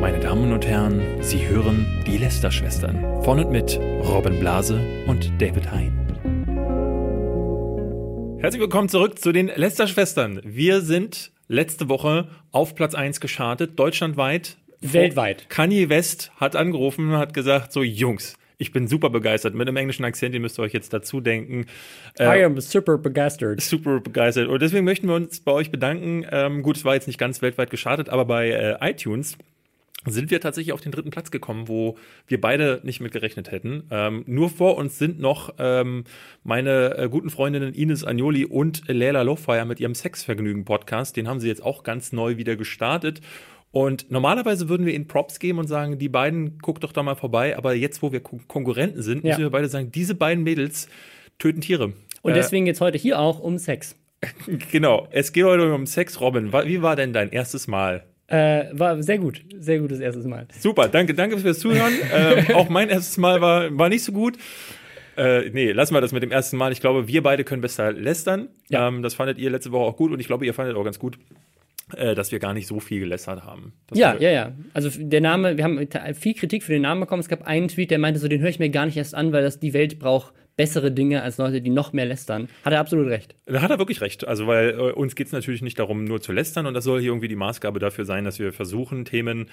Meine Damen und Herren, Sie hören die Lester-Schwestern von und mit Robin Blase und David Hein. Herzlich willkommen zurück zu den Lester-Schwestern. Wir sind letzte Woche auf Platz 1 geschartet, deutschlandweit. Weltweit. Kanye West hat angerufen und hat gesagt, so Jungs, ich bin super begeistert. Mit einem englischen Akzent, ihr müsst euch jetzt dazu denken. Äh, I am super begeistert. Super begeistert. Und deswegen möchten wir uns bei euch bedanken. Ähm, gut, es war jetzt nicht ganz weltweit gestartet, aber bei äh, iTunes sind wir tatsächlich auf den dritten Platz gekommen, wo wir beide nicht mit gerechnet hätten. Ähm, nur vor uns sind noch ähm, meine äh, guten Freundinnen Ines Agnoli und Leila Lofire mit ihrem Sexvergnügen-Podcast. Den haben sie jetzt auch ganz neu wieder gestartet. Und normalerweise würden wir ihnen Props geben und sagen, die beiden, guckt doch da mal vorbei. Aber jetzt, wo wir Kon Konkurrenten sind, ja. müssen wir beide sagen, diese beiden Mädels töten Tiere. Und äh, deswegen geht es heute hier auch um Sex. genau, es geht heute um Sex. Robin, wie war denn dein erstes Mal? Äh, war sehr gut, sehr gutes erstes Mal. Super, danke, danke fürs Zuhören. ähm, auch mein erstes Mal war, war nicht so gut. Äh, nee, lassen wir das mit dem ersten Mal. Ich glaube, wir beide können besser lästern. Ja. Ähm, das fandet ihr letzte Woche auch gut und ich glaube, ihr fandet auch ganz gut äh, dass wir gar nicht so viel gelästert haben. Das ja, ja, ja. Also der Name, wir haben viel Kritik für den Namen bekommen. Es gab einen Tweet, der meinte so, den höre ich mir gar nicht erst an, weil das die Welt braucht bessere Dinge als Leute, die noch mehr lästern. Hat er absolut recht. Da hat er wirklich recht. Also, weil äh, uns geht es natürlich nicht darum, nur zu lästern und das soll hier irgendwie die Maßgabe dafür sein, dass wir versuchen, Themen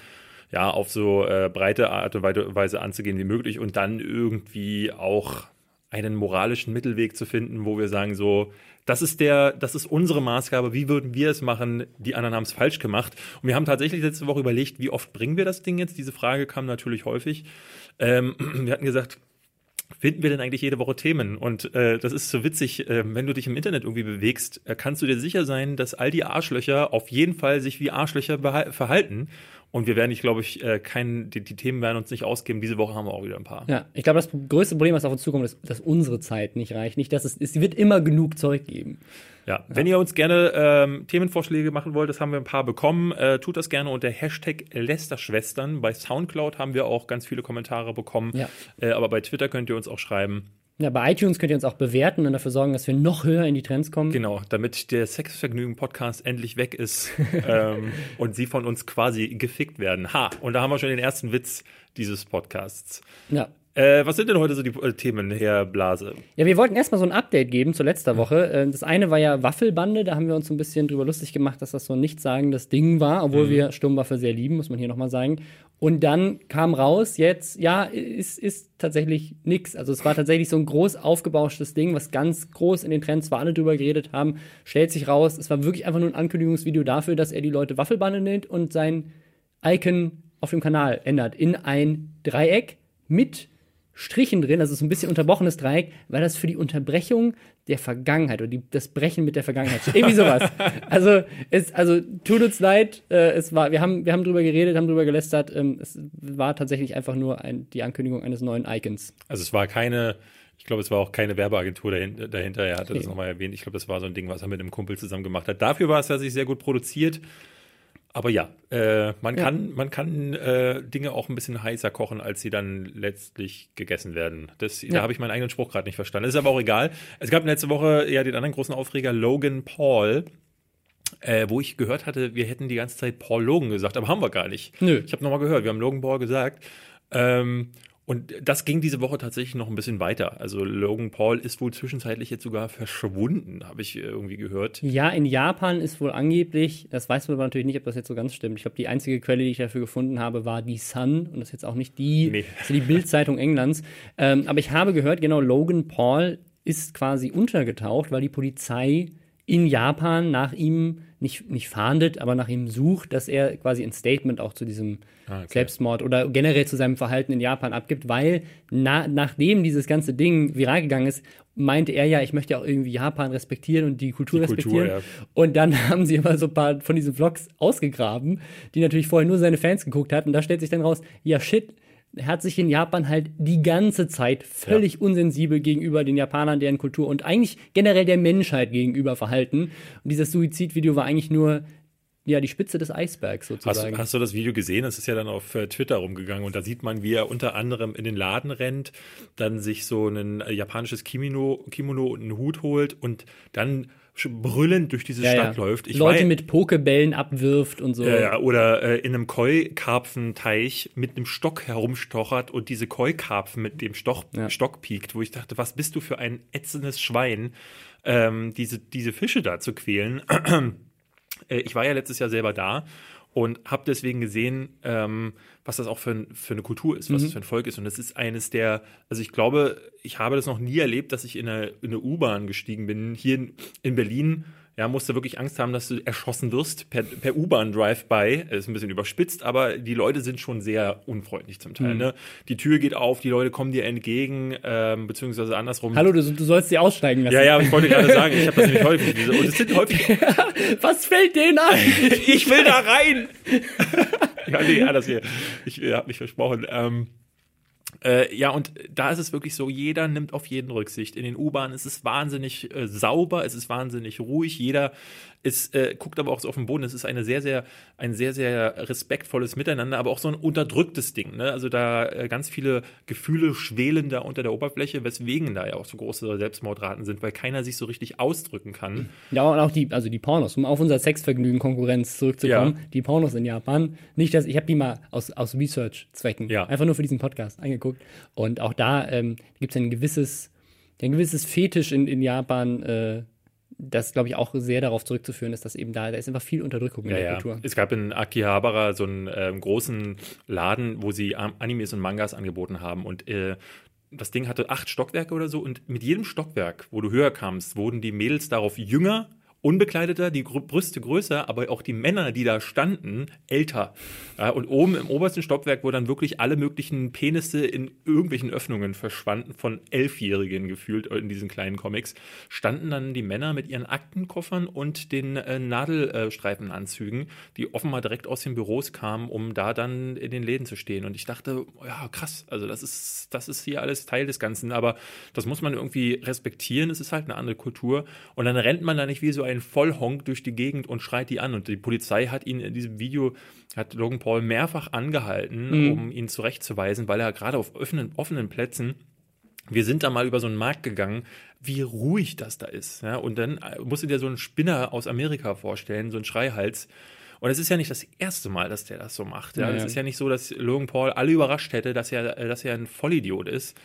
ja auf so äh, breite Art und Weise anzugehen wie möglich und dann irgendwie auch einen moralischen Mittelweg zu finden, wo wir sagen so, das ist der, das ist unsere Maßgabe. Wie würden wir es machen? Die anderen haben es falsch gemacht. Und wir haben tatsächlich letzte Woche überlegt, wie oft bringen wir das Ding jetzt? Diese Frage kam natürlich häufig. Ähm, wir hatten gesagt, finden wir denn eigentlich jede Woche Themen? Und äh, das ist so witzig, äh, wenn du dich im Internet irgendwie bewegst, äh, kannst du dir sicher sein, dass all die Arschlöcher auf jeden Fall sich wie Arschlöcher verhalten. Und wir werden, ich glaube ich, äh, kein, die, die, Themen werden uns nicht ausgeben. Diese Woche haben wir auch wieder ein paar. Ja, ich glaube, das größte Problem, was auf uns zukommt, ist, dass unsere Zeit nicht reicht. Nicht, dass es, es wird immer genug Zeug geben. Ja, wenn ihr uns gerne ähm, Themenvorschläge machen wollt, das haben wir ein paar bekommen, äh, tut das gerne unter Hashtag Lästerschwestern. Bei Soundcloud haben wir auch ganz viele Kommentare bekommen, ja. äh, aber bei Twitter könnt ihr uns auch schreiben. Ja, bei iTunes könnt ihr uns auch bewerten und dafür sorgen, dass wir noch höher in die Trends kommen. Genau, damit der Sexvergnügen-Podcast endlich weg ist ähm, und sie von uns quasi gefickt werden. Ha, und da haben wir schon den ersten Witz dieses Podcasts. Ja. Äh, was sind denn heute so die äh, Themen, Herr Blase? Ja, wir wollten erstmal so ein Update geben zur letzter Woche. Äh, das eine war ja Waffelbande, da haben wir uns so ein bisschen drüber lustig gemacht, dass das so ein nichtssagendes Ding war, obwohl mhm. wir Sturmwaffe sehr lieben, muss man hier nochmal sagen. Und dann kam raus, jetzt, ja, ist, ist tatsächlich nix. Also es war tatsächlich so ein groß aufgebauschtes Ding, was ganz groß in den Trends war, alle drüber geredet haben. Stellt sich raus, es war wirklich einfach nur ein Ankündigungsvideo dafür, dass er die Leute Waffelbande nennt und sein Icon auf dem Kanal ändert in ein Dreieck mit Strichen drin, also so ein bisschen unterbrochenes Dreieck, weil das für die Unterbrechung der Vergangenheit oder die, das Brechen mit der Vergangenheit steht. Irgendwie sowas. also, es, also tut uns leid, äh, es war, wir haben, wir haben drüber geredet, haben drüber gelästert. Ähm, es war tatsächlich einfach nur ein, die Ankündigung eines neuen Icons. Also es war keine, ich glaube, es war auch keine Werbeagentur dahinter. dahinter. Er hatte okay. das nochmal erwähnt. Ich glaube, das war so ein Ding, was er mit einem Kumpel zusammen gemacht hat. Dafür war es tatsächlich sehr gut produziert. Aber ja, äh, man ja. kann, man kann äh, Dinge auch ein bisschen heißer kochen, als sie dann letztlich gegessen werden. Das, ja. Da habe ich meinen eigenen Spruch gerade nicht verstanden. Das ist aber auch egal. Es gab letzte Woche ja den anderen großen Aufreger Logan Paul. Äh, wo ich gehört hatte, wir hätten die ganze Zeit Paul Logan gesagt, aber haben wir gar nicht. Nö. Ich habe nochmal gehört, wir haben Logan Paul gesagt. Ähm, und das ging diese Woche tatsächlich noch ein bisschen weiter. Also Logan Paul ist wohl zwischenzeitlich jetzt sogar verschwunden, habe ich irgendwie gehört. Ja, in Japan ist wohl angeblich, das weiß man aber natürlich nicht, ob das jetzt so ganz stimmt. Ich glaube, die einzige Quelle, die ich dafür gefunden habe, war die Sun und das ist jetzt auch nicht die, nee. die Bildzeitung Englands. Ähm, aber ich habe gehört, genau, Logan Paul ist quasi untergetaucht, weil die Polizei in Japan nach ihm nicht, nicht fahndet, aber nach ihm sucht, dass er quasi ein Statement auch zu diesem ah, okay. Selbstmord oder generell zu seinem Verhalten in Japan abgibt, weil na, nachdem dieses ganze Ding viral gegangen ist, meinte er ja, ich möchte ja auch irgendwie Japan respektieren und die Kultur die respektieren. Kultur, ja. Und dann haben sie aber so ein paar von diesen Vlogs ausgegraben, die natürlich vorher nur seine Fans geguckt hatten. Und da stellt sich dann raus, ja shit, er hat sich in Japan halt die ganze Zeit völlig ja. unsensibel gegenüber den Japanern, deren Kultur und eigentlich generell der Menschheit gegenüber verhalten. Und dieses Suizidvideo war eigentlich nur ja, die Spitze des Eisbergs sozusagen. Hast, hast, du das Video gesehen? Das ist ja dann auf äh, Twitter rumgegangen und da sieht man, wie er unter anderem in den Laden rennt, dann sich so ein äh, japanisches Kimono, Kimono und einen Hut holt und dann brüllend durch diese Ja, Stadt ja. läuft. Ich Leute war- mit Pokebällen abwirft und so. ja, oder äh, in einem Koi-Karpfenteich mit einem Stock herumstochert und diese Koi-Karpfen mit dem Stoch. Stock piekt, wo ich dachte, was bist du für ein ätzendes Schwein, ähm, diese, diese Fische da zu quälen. äh, ich war ja letztes Jahr selber da und habe deswegen gesehen, ähm, was das auch für, ein, für eine Kultur ist, was das für ein Volk ist. Und das ist eines der, also ich glaube, ich habe das noch nie erlebt, dass ich in eine, in eine U-Bahn gestiegen bin. Hier in, in Berlin ja, musst du wirklich Angst haben, dass du erschossen wirst per, per U-Bahn-Drive-by. Ist ein bisschen überspitzt, aber die Leute sind schon sehr unfreundlich zum Teil. Ne? Die Tür geht auf, die Leute kommen dir entgegen, ähm, beziehungsweise andersrum. Hallo, du, du sollst sie aussteigen lassen. Ja, ja, ich wollte gerade sagen, ich habe das nämlich häufig. Und es sind häufig Was fällt denen ein? ich will da rein. ja, nee, anders hier. Ich äh, habe mich versprochen. Ähm, äh, ja, und da ist es wirklich so, jeder nimmt auf jeden Rücksicht. In den U-Bahnen ist es wahnsinnig äh, sauber, es ist wahnsinnig ruhig, jeder ist, äh, guckt aber auch so auf den Boden. Es ist eine sehr, sehr, ein sehr, sehr respektvolles Miteinander, aber auch so ein unterdrücktes Ding. Ne? Also da äh, ganz viele Gefühle schwelen da unter der Oberfläche, weswegen da ja auch so große Selbstmordraten sind, weil keiner sich so richtig ausdrücken kann. Ja, und auch die, also die Pornos, um auf unser Sexvergnügen-Konkurrenz zurückzukommen. Ja. Die Pornos in Japan. Nicht, dass ich habe die mal aus, aus Research-Zwecken Ja. einfach nur für diesen Podcast angeguckt. Und auch da ähm, gibt es ein gewisses, ein gewisses Fetisch in, in Japan, äh, das, glaube ich, auch sehr darauf zurückzuführen ist, dass eben da, da ist einfach viel Unterdrückung in Ja, der ja. Kultur. Es gab in Akihabara so einen ähm, großen Laden, wo sie Am- Animes und Mangas angeboten haben und äh, das Ding hatte acht Stockwerke oder so und mit jedem Stockwerk, wo du höher kamst, wurden die Mädels darauf jünger, unbekleideter, die Brüste größer, aber auch die Männer, die da standen, älter. Und oben im obersten Stockwerk, wo dann wirklich alle möglichen Penisse in irgendwelchen Öffnungen verschwanden, von Elfjährigen gefühlt in diesen kleinen Comics, standen dann die Männer mit ihren Aktenkoffern und den äh, Nadelstreifenanzügen, die offenbar direkt aus den Büros kamen, um da dann in den Läden zu stehen. Und ich dachte, ja, krass, also das ist, das ist hier alles Teil des Ganzen, aber das muss man irgendwie respektieren. Es ist halt eine andere Kultur. Und dann rennt man da nicht wie so ein Vollhonk durch die Gegend und schreit die an. Und die Polizei hat ihn in diesem Video, hat Logan Paul mehrfach angehalten, um ihn zurechtzuweisen, weil er gerade auf offenen, offenen Plätzen wir sind da mal über so einen Markt gegangen, wie ruhig das da ist. Ja? Und dann äh, musst du dir so einen Spinner aus Amerika vorstellen, so einen Schreihals. Und es ist ja nicht das erste Mal, dass der das so macht. Ja? Ja, Es ja. ist ja nicht so, dass Logan Paul alle überrascht hätte, dass er, äh, dass er ein Vollidiot ist,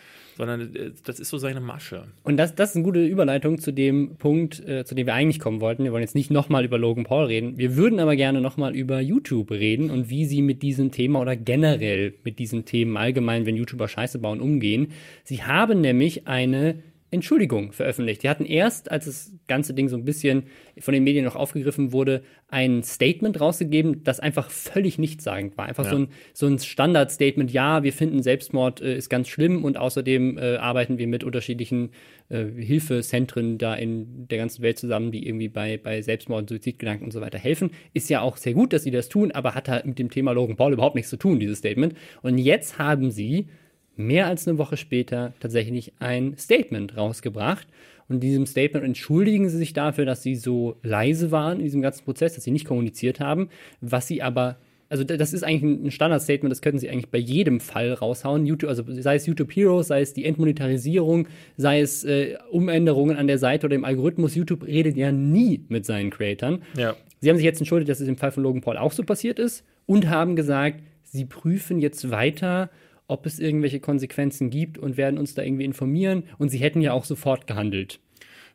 sondern äh, das ist so seine Masche. Und das, das ist eine gute Überleitung zu dem Punkt, äh, zu dem wir eigentlich kommen wollten. Wir wollen jetzt nicht nochmal über Logan Paul reden. Wir würden aber gerne nochmal über YouTube reden und wie sie mit diesem Thema oder generell mit diesen Themen allgemein, wenn YouTuber Scheiße bauen, umgehen. Sie haben nämlich eine Entschuldigung veröffentlicht. Die hatten erst, als das ganze Ding so ein bisschen von den Medien noch aufgegriffen wurde, ein Statement rausgegeben, das einfach völlig nichtssagend war. Einfach Ja. so ein, so ein Standard-Statement, ja, wir finden Selbstmord äh, ist ganz schlimm und außerdem äh, arbeiten wir mit unterschiedlichen äh, Hilfezentren da in der ganzen Welt zusammen, die irgendwie bei, bei Selbstmord, Suizidgedanken und so weiter helfen. Ist ja auch sehr gut, dass sie das tun, aber hat halt mit dem Thema Logan Paul überhaupt nichts zu tun, dieses Statement. Und jetzt haben sie mehr als eine Woche später tatsächlich ein Statement rausgebracht. Und in diesem Statement entschuldigen sie sich dafür, dass sie so leise waren in diesem ganzen Prozess, dass sie nicht kommuniziert haben, was sie aber also da- das ist eigentlich ein Standardstatement, das könnten sie eigentlich bei jedem Fall raushauen. YouTube, also sei es YouTube Heroes, sei es die Entmonetarisierung, sei es äh, Umänderungen an der Seite oder im Algorithmus. YouTube redet ja nie mit seinen Creatoren. Ja. Sie haben sich jetzt entschuldigt, dass es im Fall von Logan Paul auch so passiert ist und haben gesagt, sie prüfen jetzt weiter, ob es irgendwelche Konsequenzen gibt und werden uns da irgendwie informieren. Und sie hätten ja auch sofort gehandelt.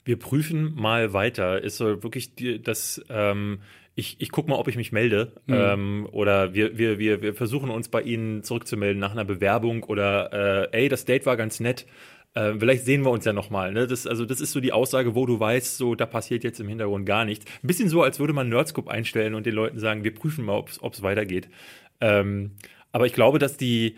Wir prüfen mal weiter. Ist so wirklich die, das, ähm, ich, ich gucke mal, ob ich mich melde. Ähm, oder wir, wir, wir, wir versuchen uns bei Ihnen zurückzumelden nach einer Bewerbung oder äh, ey, das Date war ganz nett. Äh, vielleicht sehen wir uns ja nochmal. Ne? Das, also das ist so die Aussage, wo du weißt, so da passiert jetzt im Hintergrund gar nichts. Ein bisschen so, als würde man Nerdscope einstellen und den Leuten sagen, wir prüfen mal, ob es weitergeht. Ähm, aber ich glaube, dass die,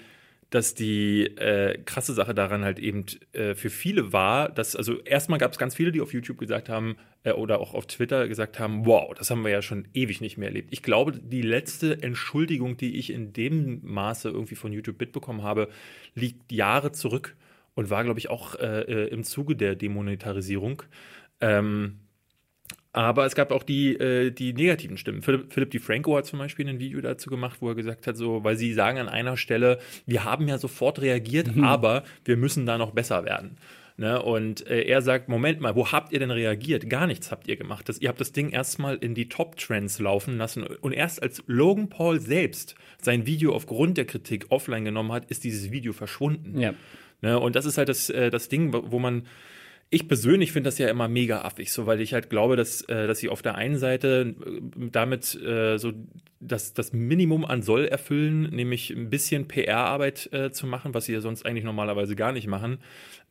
dass die äh, krasse Sache daran halt eben äh, für viele war, dass, also erstmal gab es ganz viele, die auf YouTube gesagt haben äh, oder auch auf Twitter gesagt haben, wow, das haben wir ja schon ewig nicht mehr erlebt. Ich glaube, die letzte Entschuldigung, die ich in dem Maße irgendwie von YouTube mitbekommen habe, liegt Jahre zurück und war, glaube ich, auch äh, äh, im Zuge der Demonetarisierung. Ähm, aber es gab auch die, äh, die negativen Stimmen. Philipp, Philipp DeFranco hat zum Beispiel ein Video dazu gemacht, wo er gesagt hat, so, weil sie sagen an einer Stelle, wir haben ja sofort reagiert, aber wir müssen da noch besser werden. Ne? Und äh, er sagt, Moment mal, wo habt ihr denn reagiert? Gar nichts habt ihr gemacht. Das, ihr habt das Ding erstmal in die Top-Trends laufen lassen. Und erst als Logan Paul selbst sein Video aufgrund der Kritik offline genommen hat, ist dieses Video verschwunden. Ja. Ne? Und das ist halt das, äh, das Ding, wo man ich persönlich finde das ja immer mega affig, so weil ich halt glaube, dass, äh, dass sie auf der einen Seite äh, damit äh, so das, das Minimum an Soll erfüllen, nämlich ein bisschen PR-Arbeit äh, zu machen, was sie ja sonst eigentlich normalerweise gar nicht machen,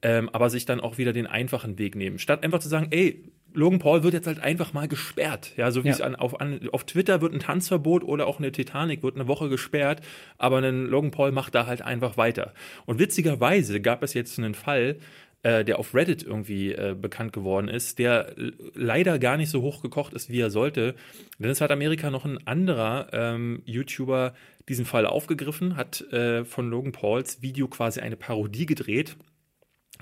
ähm, aber sich dann auch wieder den einfachen Weg nehmen. Statt einfach zu sagen, ey, Logan Paul wird jetzt halt einfach mal gesperrt. Ja, so wie ja. es an, auf, an, auf Twitter wird ein Tanzverbot oder auch eine Titanic wird eine Woche gesperrt, aber ein Logan Paul macht da halt einfach weiter. Und witzigerweise gab es jetzt einen Fall, äh, der auf Reddit irgendwie äh, bekannt geworden ist, der leider gar nicht so hoch gekocht ist, wie er sollte. Denn es hat Amerika noch ein anderer ähm, YouTuber diesen Fall aufgegriffen, hat äh, von Logan Pauls Video quasi eine Parodie gedreht,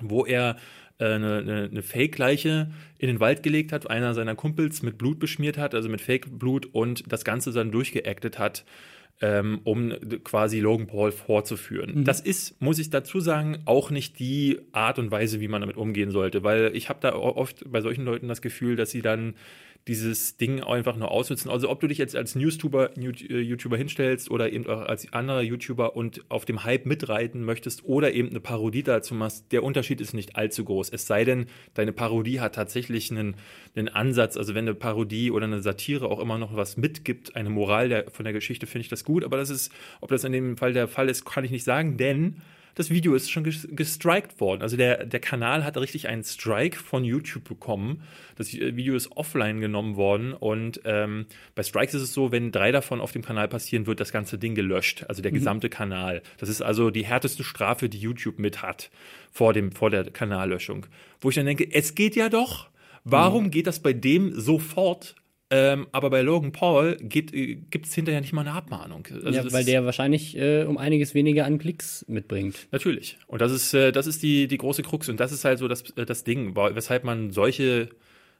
wo er äh, eine, eine, eine Fake-Leiche in den Wald gelegt hat, einer seiner Kumpels mit Blut beschmiert hat, also mit Fake-Blut und das Ganze dann durchgeactet hat ähm, um quasi Logan Paul vorzuführen. Mhm. Das ist, muss ich dazu sagen, auch nicht die Art und Weise, wie man damit umgehen sollte, weil ich habe da oft bei solchen Leuten das Gefühl, dass sie dann dieses Ding einfach nur ausnutzen. Also ob du dich jetzt als Newstuber, äh, YouTuber hinstellst oder eben auch als anderer YouTuber und auf dem Hype mitreiten möchtest oder eben eine Parodie dazu machst, der Unterschied ist nicht allzu groß. Es sei denn, deine Parodie hat tatsächlich einen, einen Ansatz. Also wenn eine Parodie oder eine Satire auch immer noch was mitgibt, eine Moral der, von der Geschichte, finde ich das gut. Aber das ist, ob das in dem Fall der Fall ist, kann ich nicht sagen, denn das Video ist schon gestrikt worden. Also der, der Kanal hat richtig einen Strike von YouTube bekommen. Das Video ist offline genommen worden und ähm, bei Strikes ist es so, wenn drei davon auf dem Kanal passieren, wird das ganze Ding gelöscht, also der mhm. gesamte Kanal. Das ist also die härteste Strafe, die YouTube mit hat vor, dem, vor der Kanallöschung. Wo ich dann denke, es geht ja doch. Warum mhm. geht das bei dem sofort ähm, aber bei Logan Paul äh, gibt es hinterher nicht mal eine Abmahnung. Also ja, weil der wahrscheinlich äh, um einiges weniger an Klicks mitbringt. Natürlich. Und das ist, äh, das ist die, die große Krux. Und das ist halt so das, äh, das Ding, weshalb man solche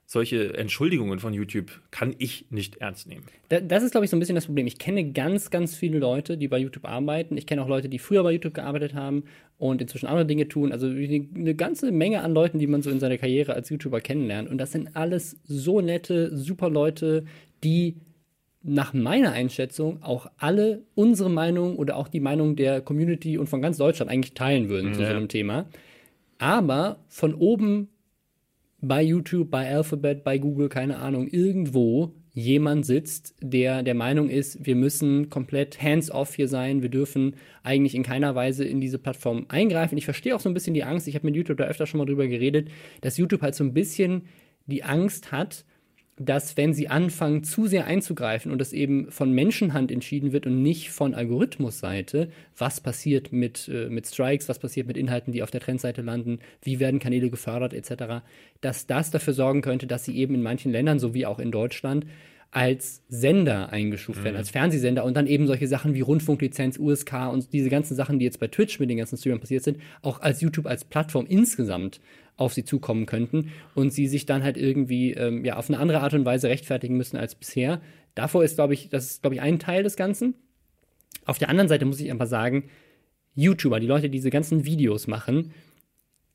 solche Entschuldigungen von YouTube kann ich nicht ernst nehmen. das ist, glaube ich, so ein bisschen das Problem. Ich kenne ganz, ganz viele Leute, die bei YouTube arbeiten. Ich kenne auch Leute, die früher bei YouTube gearbeitet haben und inzwischen andere Dinge tun. Also eine ganze Menge an Leuten, die man so in seiner Karriere als YouTuber kennenlernt. Und das sind alles so nette, super Leute, die nach meiner Einschätzung auch alle unsere Meinung oder auch die Meinung der Community und von ganz Deutschland eigentlich teilen würden ja. zu so einem Thema. Aber von oben bei YouTube, bei Alphabet, bei Google, keine Ahnung, irgendwo jemand sitzt, der der Meinung ist, wir müssen komplett hands-off hier sein, wir dürfen eigentlich in keiner Weise in diese Plattform eingreifen. Ich verstehe auch so ein bisschen die Angst, ich habe mit YouTube da öfter schon mal drüber geredet, dass YouTube halt so ein bisschen die Angst hat, dass wenn sie anfangen, zu sehr einzugreifen und das eben von Menschenhand entschieden wird und nicht von Algorithmusseite, was passiert mit, äh, mit Strikes, was passiert mit Inhalten, die auf der Trendseite landen, wie werden Kanäle gefördert etc., dass das dafür sorgen könnte, dass sie eben in manchen Ländern, so wie auch in Deutschland, als Sender eingestuft werden, mhm. als Fernsehsender und dann eben solche Sachen wie Rundfunklizenz, USK und diese ganzen Sachen, die jetzt bei Twitch mit den ganzen Streamern passiert sind, auch als YouTube als Plattform insgesamt auf sie zukommen könnten und sie sich dann halt irgendwie ähm, ja auf eine andere Art und Weise rechtfertigen müssen als bisher. Davor ist, glaube ich, das ist, glaube ich, ein Teil des Ganzen. Auf der anderen Seite muss ich einfach sagen, YouTuber, die Leute, die diese ganzen Videos machen,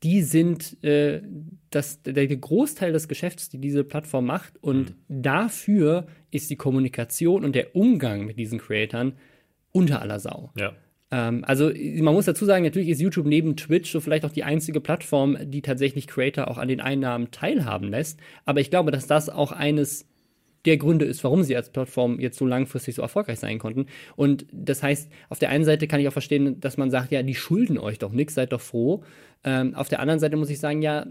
die sind äh, das, der Großteil des Geschäfts, die diese Plattform macht. Und mhm. dafür ist die Kommunikation und der Umgang mit diesen Creatoren unter aller Sau. Ja. Ähm, also man muss dazu sagen, natürlich ist YouTube neben Twitch so vielleicht auch die einzige Plattform, die tatsächlich Creator auch an den Einnahmen teilhaben lässt. Aber ich glaube, dass das auch eines der Gründe ist, warum sie als Plattform jetzt so langfristig so erfolgreich sein konnten. Und das heißt, auf der einen Seite kann ich auch verstehen, dass man sagt, ja, die schulden euch doch nichts, seid doch froh. Ähm, auf der anderen Seite muss ich sagen, ja,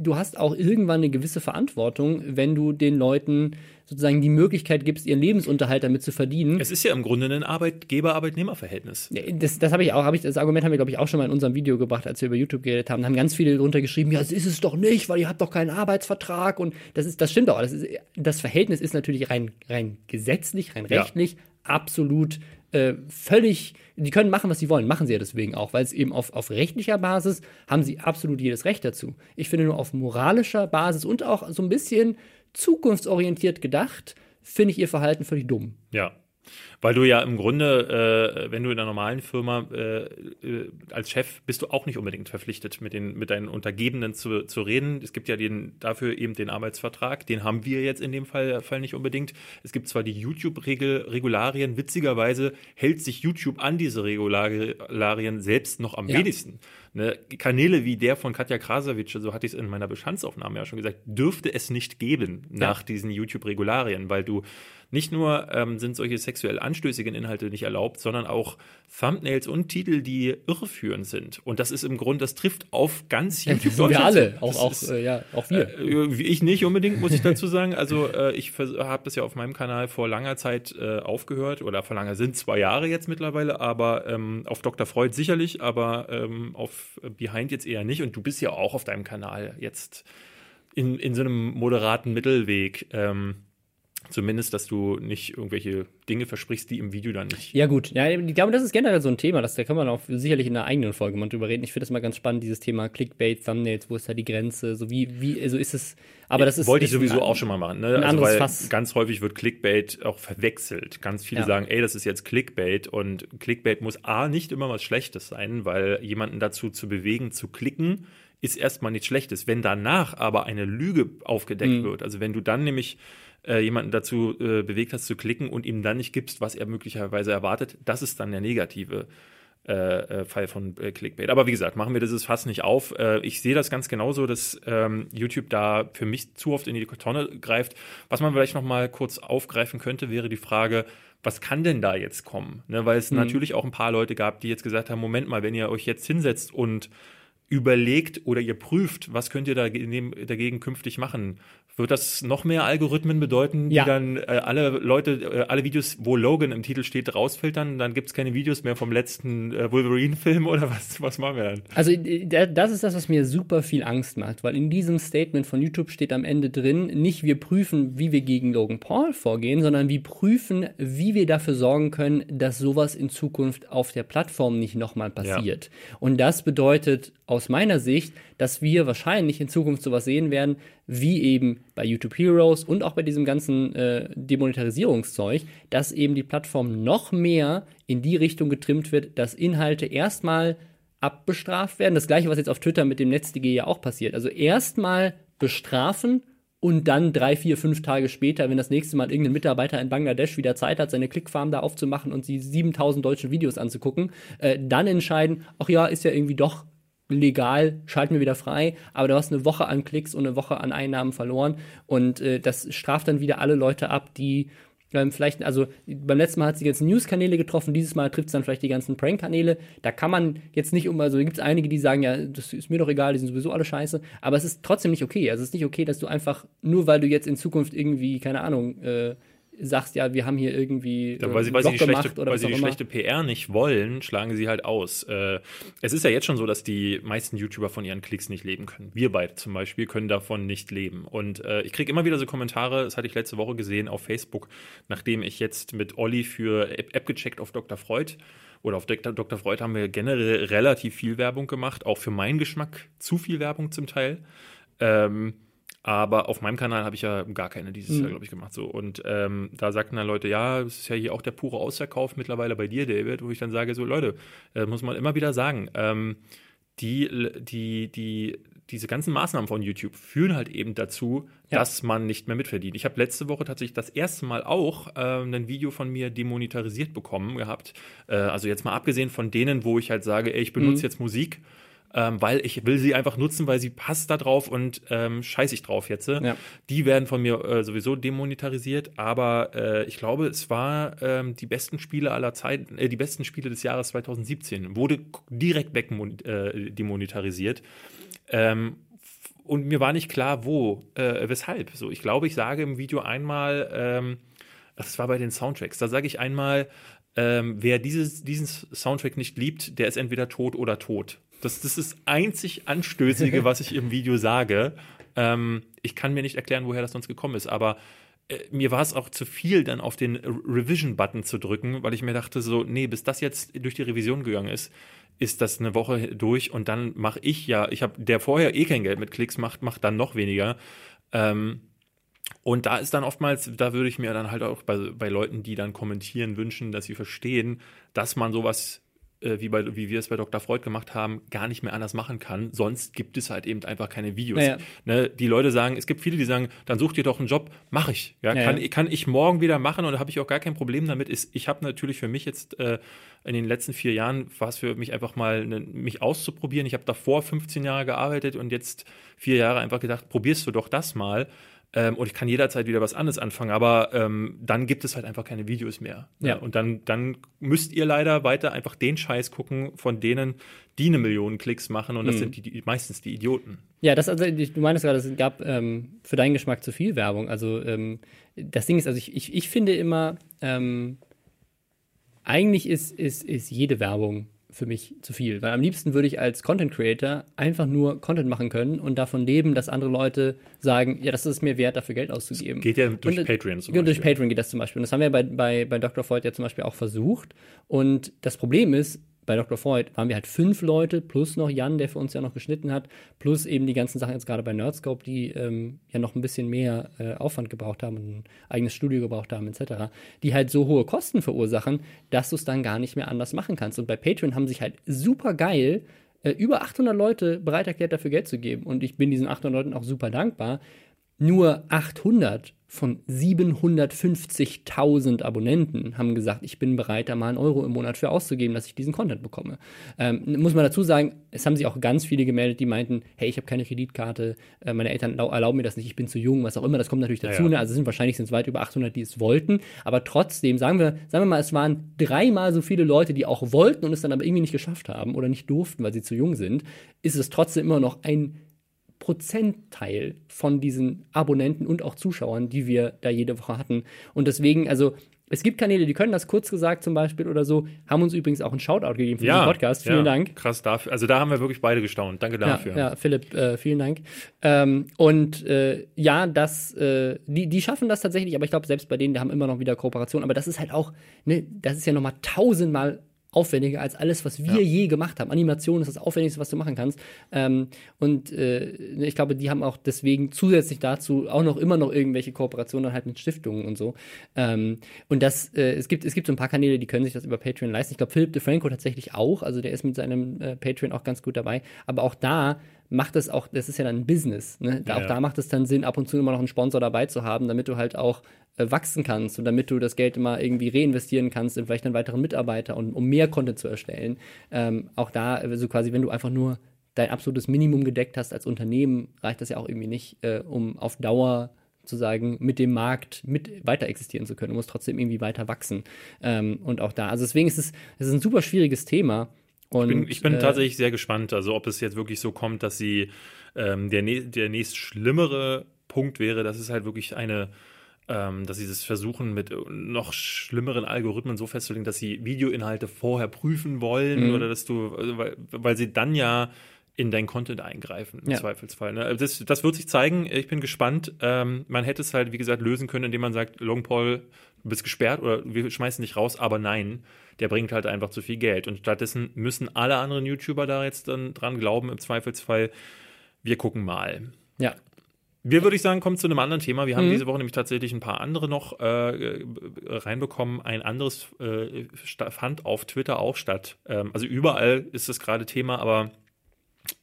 du hast auch irgendwann eine gewisse Verantwortung, wenn du den Leuten sozusagen die Möglichkeit gibst, ihren Lebensunterhalt damit zu verdienen. Es ist ja im Grunde ein Arbeitgeber-Arbeitnehmer-Verhältnis. Das, das habe ich auch, hab ich, das Argument haben wir, glaube ich, auch schon mal in unserem Video gebracht, als wir über YouTube geredet haben. Da haben ganz viele drunter geschrieben, ja, das ist es doch nicht, weil ihr habt doch keinen Arbeitsvertrag und das ist, das stimmt auch. Das, ist, das Verhältnis ist natürlich rein, rein gesetzlich, rein rechtlich ja. absolut äh, völlig, die können machen, was sie wollen, machen sie ja deswegen auch, weil es eben auf, auf rechtlicher Basis haben sie absolut jedes Recht dazu. Ich finde nur auf moralischer Basis und auch so ein bisschen zukunftsorientiert gedacht, finde ich ihr Verhalten völlig dumm. Ja. Weil du ja im Grunde, äh, wenn du in einer normalen Firma äh, äh, als Chef bist du auch nicht unbedingt verpflichtet, mit, den, mit deinen Untergebenen zu, zu reden. Es gibt ja den, dafür eben den Arbeitsvertrag, den haben wir jetzt in dem Fall, Fall nicht unbedingt. Es gibt zwar die YouTube-Regularien, witzigerweise hält sich YouTube an diese Regularien selbst noch am ja. wenigsten. Ne, Kanäle wie der von Katja Krasavitsch, so hatte ich es in meiner Bestandsaufnahme ja schon gesagt, dürfte es nicht geben nach ja. diesen YouTube-Regularien, weil du nicht nur ähm, sind solche sexuell anstößigen Inhalte nicht erlaubt, sondern auch Thumbnails und Titel, die irreführend sind. Und das ist im Grunde, das trifft auf ganz YouTube. Ja, wir alle, auch, auch, ist, äh, ja, auch wir. Äh, ich nicht unbedingt, muss ich dazu sagen. Also äh, ich habe das ja auf meinem Kanal vor langer Zeit äh, aufgehört oder vor langer sind zwei Jahre jetzt mittlerweile, aber ähm, auf Dr. Freud sicherlich, aber ähm, auf Behind jetzt eher nicht. Und du bist ja auch auf deinem Kanal jetzt in, in so einem moderaten Mittelweg. Ähm, Zumindest, dass du nicht irgendwelche Dinge versprichst, die im Video dann nicht. Ja, gut. Ja, ich glaube, das ist generell so ein Thema. Das, da kann man auch sicherlich in einer eigenen Folge mal drüber reden. Ich finde das mal ganz spannend, dieses Thema Clickbait, Thumbnails, wo ist da die Grenze? So wie, wie, also ist es. Aber das ist. Wollte ich sowieso ein, auch schon mal machen, ne? also, weil Fass. ganz häufig wird Clickbait auch verwechselt. Ganz viele ja. sagen, ey, das ist jetzt Clickbait und Clickbait muss A nicht immer was Schlechtes sein, weil jemanden dazu zu bewegen, zu klicken, ist erstmal nichts Schlechtes. Wenn danach aber eine Lüge aufgedeckt mhm. wird, also wenn du dann nämlich äh, jemanden dazu äh, bewegt hast zu klicken und ihm dann nicht gibst, was er möglicherweise erwartet, das ist dann der negative äh, äh Fall von äh, Clickbait. Aber wie gesagt, machen wir dieses Fass nicht auf. Ich sehe das ganz genauso, dass ähm, YouTube da für mich zu oft in die Tonne greift. Was man vielleicht noch mal kurz aufgreifen könnte, wäre die Frage, was kann denn da jetzt kommen? Ne, weil es mhm. natürlich auch ein paar Leute gab, die jetzt gesagt haben, Moment mal, wenn ihr euch jetzt hinsetzt und überlegt oder ihr prüft, was könnt ihr dagegen künftig machen? Wird das noch mehr Algorithmen bedeuten, die ja. dann äh, alle Leute, äh, alle Videos, wo Logan im Titel steht, rausfiltern? Dann gibt es keine Videos mehr vom letzten äh, Wolverine-Film oder was, was machen wir dann? Also das ist das, was mir super viel Angst macht, weil in diesem Statement von YouTube steht am Ende drin, nicht wir prüfen, wie wir gegen Logan Paul vorgehen, sondern wir prüfen, wie wir dafür sorgen können, dass sowas in Zukunft auf der Plattform nicht nochmal passiert. Ja. Und das bedeutet aus meiner Sicht, dass wir wahrscheinlich in Zukunft sowas sehen werden, wie eben bei YouTube Heroes und auch bei diesem ganzen äh, Demonetarisierungszeug, dass eben die Plattform noch mehr in die Richtung getrimmt wird, dass Inhalte erstmal abbestraft werden. Das gleiche, was jetzt auf Twitter mit dem NetzDG ja auch passiert. Also erstmal bestrafen und dann drei, vier, fünf Tage später, wenn das nächste Mal irgendein Mitarbeiter in Bangladesch wieder Zeit hat, seine Clickfarm da aufzumachen und sie 7000 deutsche Videos anzugucken, äh, dann entscheiden, ach ja, ist ja irgendwie doch legal, schalten wir wieder frei, aber du hast eine Woche an Klicks und eine Woche an Einnahmen verloren und äh, das straft dann wieder alle Leute ab, die ähm, vielleicht, also beim letzten Mal hat die ganzen News-Kanäle getroffen, dieses Mal trifft es dann vielleicht die ganzen Prank-Kanäle. Da kann man jetzt nicht um, also gibt es einige, die sagen, ja, das ist mir doch egal, die sind sowieso alle scheiße, aber es ist trotzdem nicht okay. Also es ist nicht okay, dass du einfach, nur weil du jetzt in Zukunft irgendwie, keine Ahnung, äh, sagst, ja, wir haben hier irgendwie ja, weil sie, weil sie die, schlechte, weil sie die schlechte PR nicht wollen, schlagen sie halt aus. Äh, es ist ja jetzt schon so, dass die meisten YouTuber von ihren Klicks nicht leben können. Wir beide zum Beispiel können davon nicht leben. Und äh, ich kriege immer wieder so Kommentare, das hatte ich letzte Woche gesehen auf Facebook, nachdem ich jetzt mit Olli für App, App gecheckt auf Dr. Freud oder auf Dr. Freud haben wir generell relativ viel Werbung gemacht, auch für meinen Geschmack zu viel Werbung zum Teil. Ähm, aber auf meinem Kanal habe ich ja gar keine dieses mhm. Jahr, glaube ich, gemacht. So. Und ähm, da sagten dann Leute, ja, es ist ja hier auch der pure Ausverkauf mittlerweile bei dir, David, wo ich dann sage, so Leute, äh, muss man immer wieder sagen, ähm, die, die, die, diese ganzen Maßnahmen von YouTube führen halt eben dazu, ja. dass man nicht mehr mitverdient. Ich habe letzte Woche tatsächlich das erste Mal auch äh, ein Video von mir demonetarisiert bekommen gehabt. Äh, also jetzt mal abgesehen von denen, wo ich halt sage, ey, ich benutze mhm. jetzt Musik ähm, weil ich will sie einfach nutzen, weil sie passt da drauf und ähm, scheiß ich drauf jetzt. Ja. Die werden von mir äh, sowieso demonetarisiert, aber äh, ich glaube, es war ähm, die besten Spiele aller Zeiten, äh, die besten Spiele des Jahres 2017, wurde direkt weg äh, demonetarisiert. Ähm, und mir war nicht klar, wo, äh, weshalb. So, ich glaube, ich sage im Video einmal, ähm, das war bei den Soundtracks, da sage ich einmal, ähm, wer dieses, diesen Soundtrack nicht liebt, der ist entweder tot oder tot. Das, das ist das einzig Anstößige, was ich im Video sage. Ähm, ich kann mir nicht erklären, woher das sonst gekommen ist, aber äh, mir war es auch zu viel, dann auf den Revision-Button zu drücken, weil ich mir dachte, so, nee, bis das jetzt durch die Revision gegangen ist, ist das eine Woche durch und dann mache ich ja, ich habe, der vorher eh kein Geld mit Klicks macht, macht dann noch weniger. Ähm, Und da ist dann oftmals, da würde ich mir dann halt auch bei, bei Leuten, die dann kommentieren, wünschen, dass sie verstehen, dass man sowas wie, bei, wie wir es bei Dr. Freud gemacht haben, gar nicht mehr anders machen kann. Sonst gibt es halt eben einfach keine Videos. Ja. Ne, die Leute sagen, es gibt viele, die sagen, dann such dir doch einen Job, mache ich. Ja, ja, kann, kann ich morgen wieder machen und da habe ich auch gar kein Problem damit. Ist, ich habe natürlich für mich jetzt äh, in den letzten vier Jahren war es für mich einfach mal, ne, mich auszuprobieren. Ich habe davor 15 Jahre gearbeitet und jetzt vier Jahre einfach gedacht, probierst du doch das mal. Ähm, und ich kann jederzeit wieder was anderes anfangen, aber ähm, dann gibt es halt einfach keine Videos mehr. Ja. Und dann, dann müsst ihr leider weiter einfach den Scheiß gucken, von denen, die eine Million Klicks machen und das mhm. sind die, die, meistens die Idioten. Ja, das also, du meinst gerade, es gab ähm, für deinen Geschmack zu viel Werbung. Also ähm, das Ding ist, also ich, ich, ich finde immer, ähm, eigentlich ist, ist, ist jede Werbung für mich zu viel. Weil am liebsten würde ich als Content Creator einfach nur Content machen können und davon leben, dass andere Leute sagen, ja, das ist mir wert, dafür Geld auszugeben. Das geht ja durch und, Patreon zum Beispiel. Durch Patreon geht das zum Beispiel. Und das haben wir bei, bei, bei Dr. Freud ja zum Beispiel auch versucht. Und das Problem ist, bei Dr. Freud waren wir halt fünf Leute, plus noch Jan, der für uns ja noch geschnitten hat, plus eben die ganzen Sachen jetzt gerade bei Nerdscope, die ähm, ja noch ein bisschen mehr äh, Aufwand gebraucht haben und ein eigenes Studio gebraucht haben, etc., die halt so hohe Kosten verursachen, dass du es dann gar nicht mehr anders machen kannst. Und bei Patreon haben sich halt super geil äh, über 800 Leute bereit erklärt, dafür Geld zu geben. Und ich bin diesen 800 Leuten auch super dankbar. Nur 800 von 750.000 Abonnenten haben gesagt, ich bin bereit, da mal einen Euro im Monat für auszugeben, dass ich diesen Content bekomme. Ähm, muss man dazu sagen, es haben sich auch ganz viele gemeldet, die meinten, hey, ich habe keine Kreditkarte, äh, meine Eltern erlauben mir das nicht, ich bin zu jung, was auch immer, das kommt natürlich dazu. Ja, ja. Ne? Also sind wahrscheinlich sind es weit über 800, die es wollten, aber trotzdem, sagen wir, sagen wir mal, es waren dreimal so viele Leute, die auch wollten und es dann aber irgendwie nicht geschafft haben oder nicht durften, weil sie zu jung sind, ist es trotzdem immer noch ein Prozentteil von diesen Abonnenten und auch Zuschauern, die wir da jede Woche hatten. Und deswegen, also es gibt Kanäle, die können das kurz gesagt zum Beispiel oder so, haben uns übrigens auch einen Shoutout gegeben für ja, den Podcast. Vielen ja, Dank. Krass dafür. Also da haben wir wirklich beide gestaunt. Danke dafür. Ja, ja Philipp, äh, vielen Dank. Ähm, und äh, ja, das, äh, die, die schaffen das tatsächlich, aber ich glaube, selbst bei denen, die haben immer noch wieder Kooperation. Aber das ist halt auch, ne, das ist ja nochmal tausendmal aufwendiger als alles, was wir ja. je gemacht haben. Animation ist das Aufwendigste, was du machen kannst. Ähm, und äh, ich glaube, die haben auch deswegen zusätzlich dazu auch noch immer noch irgendwelche Kooperationen halt mit Stiftungen und so. Ähm, und das, äh, es gibt, es gibt so ein paar Kanäle, die können sich das über Patreon leisten. Ich glaube, Philipp DeFranco tatsächlich auch. Also der ist mit seinem äh, Patreon auch ganz gut dabei. Aber auch da macht es auch, das ist ja dann ein Business. Ne? Da, ja, auch da macht es dann Sinn, ab und zu immer noch einen Sponsor dabei zu haben, damit du halt auch äh, wachsen kannst und damit du das Geld immer irgendwie reinvestieren kannst in vielleicht einen weiteren Mitarbeiter und um mehr Content zu erstellen. Ähm, auch da, also quasi, wenn du einfach nur dein absolutes Minimum gedeckt hast als Unternehmen, reicht das ja auch irgendwie nicht, äh, um auf Dauer zu sagen, mit dem Markt mit weiter existieren zu können. Du musst trotzdem irgendwie weiter wachsen. Ähm, und auch da, also deswegen ist es, es ist ein super schwieriges Thema. Und, ich bin, ich bin äh, tatsächlich sehr gespannt, also ob es jetzt wirklich so kommt, dass sie ähm, der, der nächst schlimmere Punkt wäre, dass es halt wirklich eine ähm, dass sie das versuchen mit noch schlimmeren Algorithmen so festzulegen, dass sie Videoinhalte vorher prüfen wollen mhm. oder dass du, also weil, weil sie dann ja in dein Content eingreifen, im ja. Zweifelsfall. Ne? Also das, das wird sich zeigen. Ich bin gespannt. Ähm, man hätte es halt, wie gesagt, lösen können, indem man sagt, Long Paul, du bist gesperrt oder wir schmeißen dich raus, aber nein, der bringt halt einfach zu viel Geld. Und stattdessen müssen alle anderen YouTuber da jetzt dann dran glauben, im Zweifelsfall, wir gucken mal. Ja. Wir würde ich sagen, kommen zu einem anderen Thema. Wir haben mhm. diese Woche nämlich tatsächlich ein paar andere noch äh, reinbekommen. Ein anderes äh, fand auf Twitter auch statt. Ähm, also überall ist das gerade Thema, aber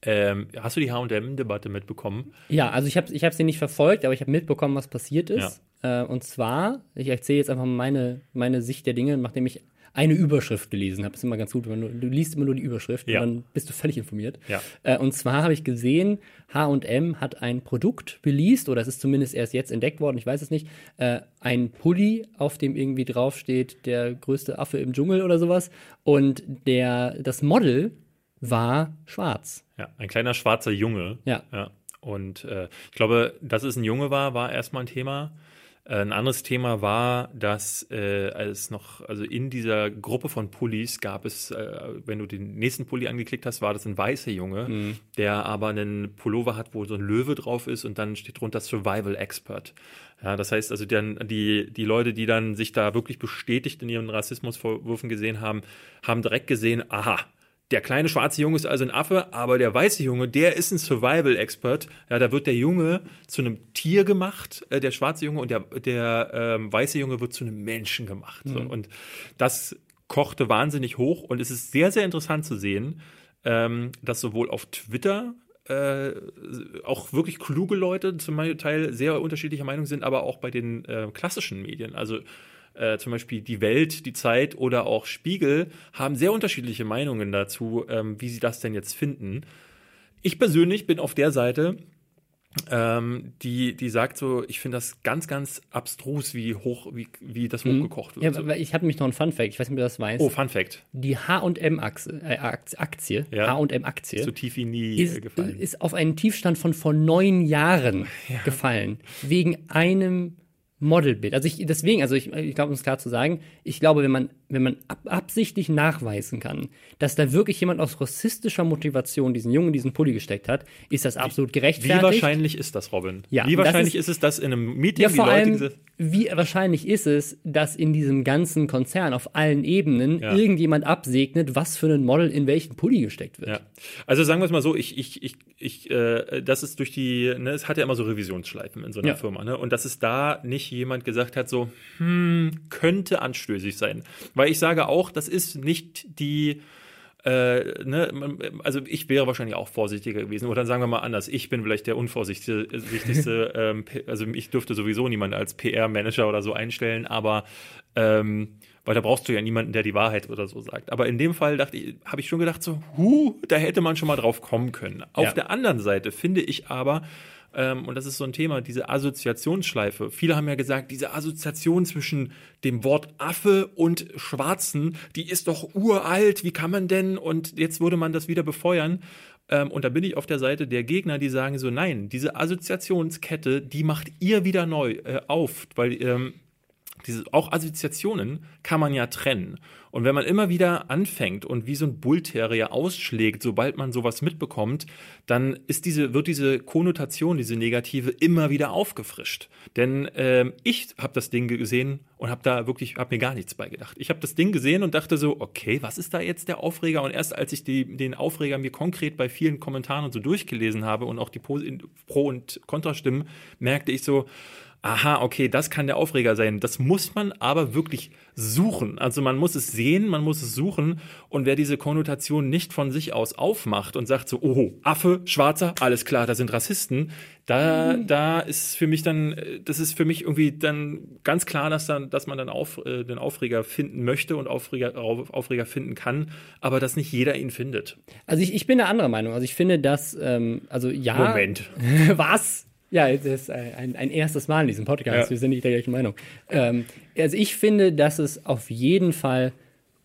ähm, hast du die HM-Debatte mitbekommen? Ja, also ich habe ich sie nicht verfolgt, aber ich habe mitbekommen, was passiert ist. Ja. Äh, und zwar, ich erzähle jetzt einfach meine, meine Sicht der Dinge, nachdem ich eine Überschrift gelesen habe. Das ist immer ganz gut, wenn du, du liest immer nur die Überschrift ja. und dann bist du völlig informiert. Ja. Äh, und zwar habe ich gesehen, H&M hat ein Produkt released, oder es ist zumindest erst jetzt entdeckt worden, ich weiß es nicht, äh, ein Pulli, auf dem irgendwie draufsteht, der größte Affe im Dschungel oder sowas. Und der, das Model war schwarz. Ja, ein kleiner schwarzer Junge. Ja. ja. Und äh, ich glaube, dass es ein Junge war, war erstmal ein Thema. Äh, ein anderes Thema war, dass äh, es noch, also in dieser Gruppe von Pullis gab es, äh, wenn du den nächsten Pulli angeklickt hast, war das ein weißer Junge, mhm. der aber einen Pullover hat, wo so ein Löwe drauf ist und dann steht drunter Survival Expert. Ja, das heißt also, dann die, die Leute, die dann sich da wirklich bestätigt in ihren Rassismusvorwürfen gesehen haben, haben direkt gesehen, aha, der kleine schwarze Junge ist also ein Affe, aber der weiße Junge, der ist ein Survival-Expert. Ja, da wird der Junge zu einem Tier gemacht, äh, der schwarze Junge, und der, der ähm, weiße Junge wird zu einem Menschen gemacht. Mhm. So. Und das kochte wahnsinnig hoch und es ist sehr, sehr interessant zu sehen, ähm, dass sowohl auf Twitter äh, auch wirklich kluge Leute zum Teil sehr unterschiedlicher Meinung sind, aber auch bei den äh, klassischen Medien. Also äh, zum Beispiel die Welt, die Zeit oder auch Spiegel haben sehr unterschiedliche Meinungen dazu, ähm, wie sie das denn jetzt finden. Ich persönlich bin auf der Seite, ähm, die, die sagt so, ich finde das ganz, ganz abstrus, wie hoch, wie, wie das mhm. hochgekocht wird. Ja, ich habe mich noch einen Fun Fact, ich weiß nicht, ob du das weißt. Oh, Fun Fact. Die H&M-Aktie, äh, Aktie, ja. H&M-Aktie. So tief wie nie ist, gefallen. Ist auf einen Tiefstand von vor neun Jahren ja. gefallen. Wegen einem Modelbild. Also ich, deswegen, also ich, ich glaube, um es klar zu sagen, ich glaube, wenn man, wenn man ab, absichtlich nachweisen kann, dass da wirklich jemand aus rassistischer Motivation diesen Jungen in diesen Pulli gesteckt hat, ist das absolut gerechtfertigt. Wie wahrscheinlich ist das, Robin? Ja, wie wahrscheinlich ist, ist, es, dass in einem Meeting ja, vor die Leute allem, diese wie wahrscheinlich ist es, dass in diesem ganzen Konzern auf allen Ebenen ja. irgendjemand absegnet, was für ein Model in welchen Pulli gesteckt wird? Ja. Also sagen wir es mal so, ich, ich, ich, ich äh, das ist durch die, ne, es hat ja immer so Revisionsschleifen in so einer ja. Firma, ne? Und dass es da nicht jemand gesagt hat, so, hm, könnte anstößig sein. Weil ich sage auch, das ist nicht die äh, ne, also ich wäre wahrscheinlich auch vorsichtiger gewesen. Oder dann sagen wir mal anders, ich bin vielleicht der unvorsichtigste, ähm, also ich dürfte sowieso niemanden als PR-Manager oder so einstellen, aber ähm, weil da brauchst du ja niemanden, der die Wahrheit oder so sagt. Aber in dem Fall dachte ich, habe ich schon gedacht, so, huh, da hätte man schon mal drauf kommen können. Auf ja. der anderen Seite finde ich aber, und das ist so ein Thema, diese Assoziationsschleife. Viele haben ja gesagt, diese Assoziation zwischen dem Wort Affe und Schwarzen, die ist doch uralt, wie kann man denn? Und jetzt würde man das wieder befeuern. Ähm, und da bin ich auf der Seite der Gegner, die sagen so, nein, diese Assoziationskette, die macht ihr wieder neu äh, auf, weil ähm, diese, auch Assoziationen kann man ja trennen. Und wenn man immer wieder anfängt und wie so ein Bullterrier ausschlägt, sobald man sowas mitbekommt, dann ist diese, wird diese Konnotation, diese negative, immer wieder aufgefrischt. Denn äh, ich habe das Ding gesehen und habe da wirklich, habe mir gar nichts bei gedacht. Ich habe das Ding gesehen und dachte so, okay, was ist da jetzt der Aufreger? Und erst als ich die, den Aufreger mir konkret bei vielen Kommentaren und so durchgelesen habe und auch die Pro- und Kontrastimmen, merkte ich so, aha, okay, das kann der Aufreger sein. Das muss man aber wirklich suchen. Also man muss es sehen, man muss es suchen. Und wer diese Konnotation nicht von sich aus aufmacht und sagt so, oh, Affe, Schwarzer, alles klar, da sind Rassisten, da, mhm. da ist für mich dann, das ist für mich irgendwie dann ganz klar, dass dann, dass man dann auf, äh, den Aufreger finden möchte und Aufreger, Aufreger finden kann, aber dass nicht jeder ihn findet. Also ich, ich bin eine andere Meinung. Also ich finde, dass, ähm, also ja. Moment. Was? Ja, das ist ein, ein erstes Mal in diesem Podcast. Ja. Wir sind nicht der gleichen Meinung. Ähm, also ich finde, dass es auf jeden Fall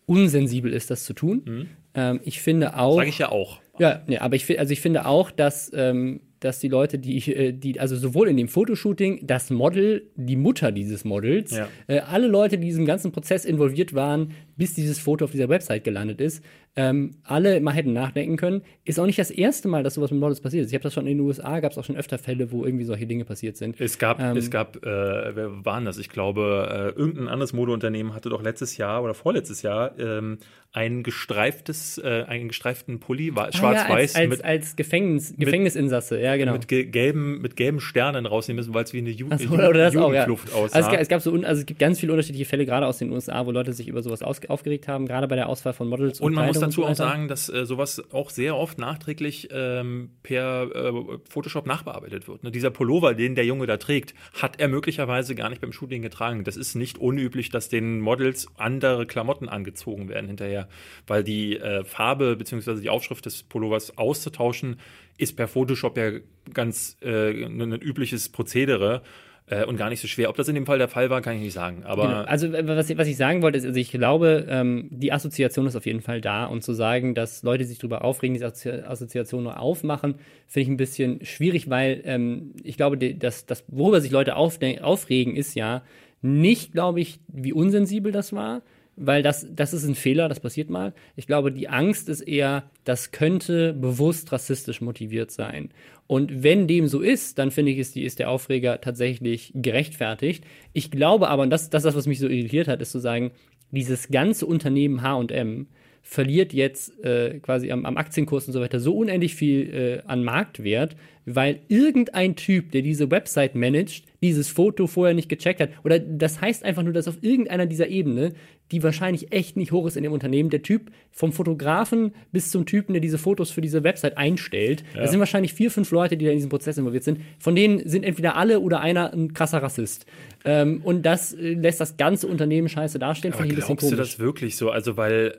unsensibel ist, das zu tun. Mhm. Ähm, ich finde auch. Sage ich ja auch. Ja, nee, aber ich, also ich finde auch, dass ähm, dass die Leute, die, äh, die, also sowohl in dem Fotoshooting, das Model, die Mutter dieses Models, ja. äh, alle Leute, die in diesem ganzen Prozess involviert waren, bis dieses Foto auf dieser Website gelandet ist, ähm, alle mal hätten nachdenken können. Ist auch nicht das erste Mal, dass sowas mit Models passiert ist. Ich habe das schon in den USA, gab es auch schon öfter Fälle, wo irgendwie solche Dinge passiert sind. Es gab, ähm, es gab, äh, wer waren das? Ich glaube, äh, irgendein anderes Modeunternehmen hatte doch letztes Jahr oder vorletztes Jahr ähm, ein gestreiftes, äh, einen gestreiften Pulli, schwarz-weiß. Ah, ja, als, als, als Gefängnis, Gefängnisinsasse, ja, genau. Mit gelben, mit gelben Sternen rausnehmen müssen, weil es wie eine Ju so, das Jugendluft auch, ja. aussah. Also es, es, gab so, also es gibt ganz viele unterschiedliche Fälle, gerade aus den USA, wo Leute sich über sowas aufgeregt haben, gerade bei der Auswahl von Models. Und, und dazu auch sagen, dass äh, sowas auch sehr oft nachträglich ähm, per äh, Photoshop nachbearbeitet wird. Ne? Dieser Pullover, den der Junge da trägt, hat er möglicherweise gar nicht beim Shooting getragen. Das ist nicht unüblich, dass den Models andere Klamotten angezogen werden hinterher weil die äh, Farbe bzw. die Aufschrift des Pullovers auszutauschen, ist per Photoshop ja ganz äh, ein übliches Prozedere äh, und gar nicht so schwer. Ob das in dem Fall der Fall war, kann ich nicht sagen. Aber genau. Also was, was ich sagen wollte, ist, also ich glaube, ähm, die Assoziation ist auf jeden Fall da und zu sagen, dass Leute sich darüber aufregen, diese Assozi Assoziation nur aufmachen, finde ich ein bisschen schwierig, weil ähm, ich glaube, dass das, worüber sich Leute aufregen, ist ja nicht, glaube ich, wie unsensibel das war, weil das, das ist ein Fehler, das passiert mal. Ich glaube, die Angst ist eher, das könnte bewusst rassistisch motiviert sein. Und wenn dem so ist, dann finde ich, ist, die, ist der Aufreger tatsächlich gerechtfertigt. Ich glaube aber, und das, ist das, was mich so irritiert hat, ist zu sagen, dieses ganze Unternehmen HM verliert jetzt äh, quasi am, am, Aktienkurs und so weiter so unendlich viel äh, an Marktwert, weil irgendein Typ, der diese Website managt, dieses Foto vorher nicht gecheckt hat. Oder das heißt einfach nur, dass auf irgendeiner dieser Ebene, die wahrscheinlich echt nicht hoch ist in dem Unternehmen, der Typ vom Fotografen bis zum Typen, der diese Fotos für diese Website einstellt, ja. das sind wahrscheinlich vier, fünf Leute, die da in diesem Prozess involviert sind. Von denen sind entweder alle oder einer ein krasser Rassist. Ähm, und das äh, lässt das ganze Unternehmen scheiße dastehen. Aber glaubst du das wirklich so? Also, weil,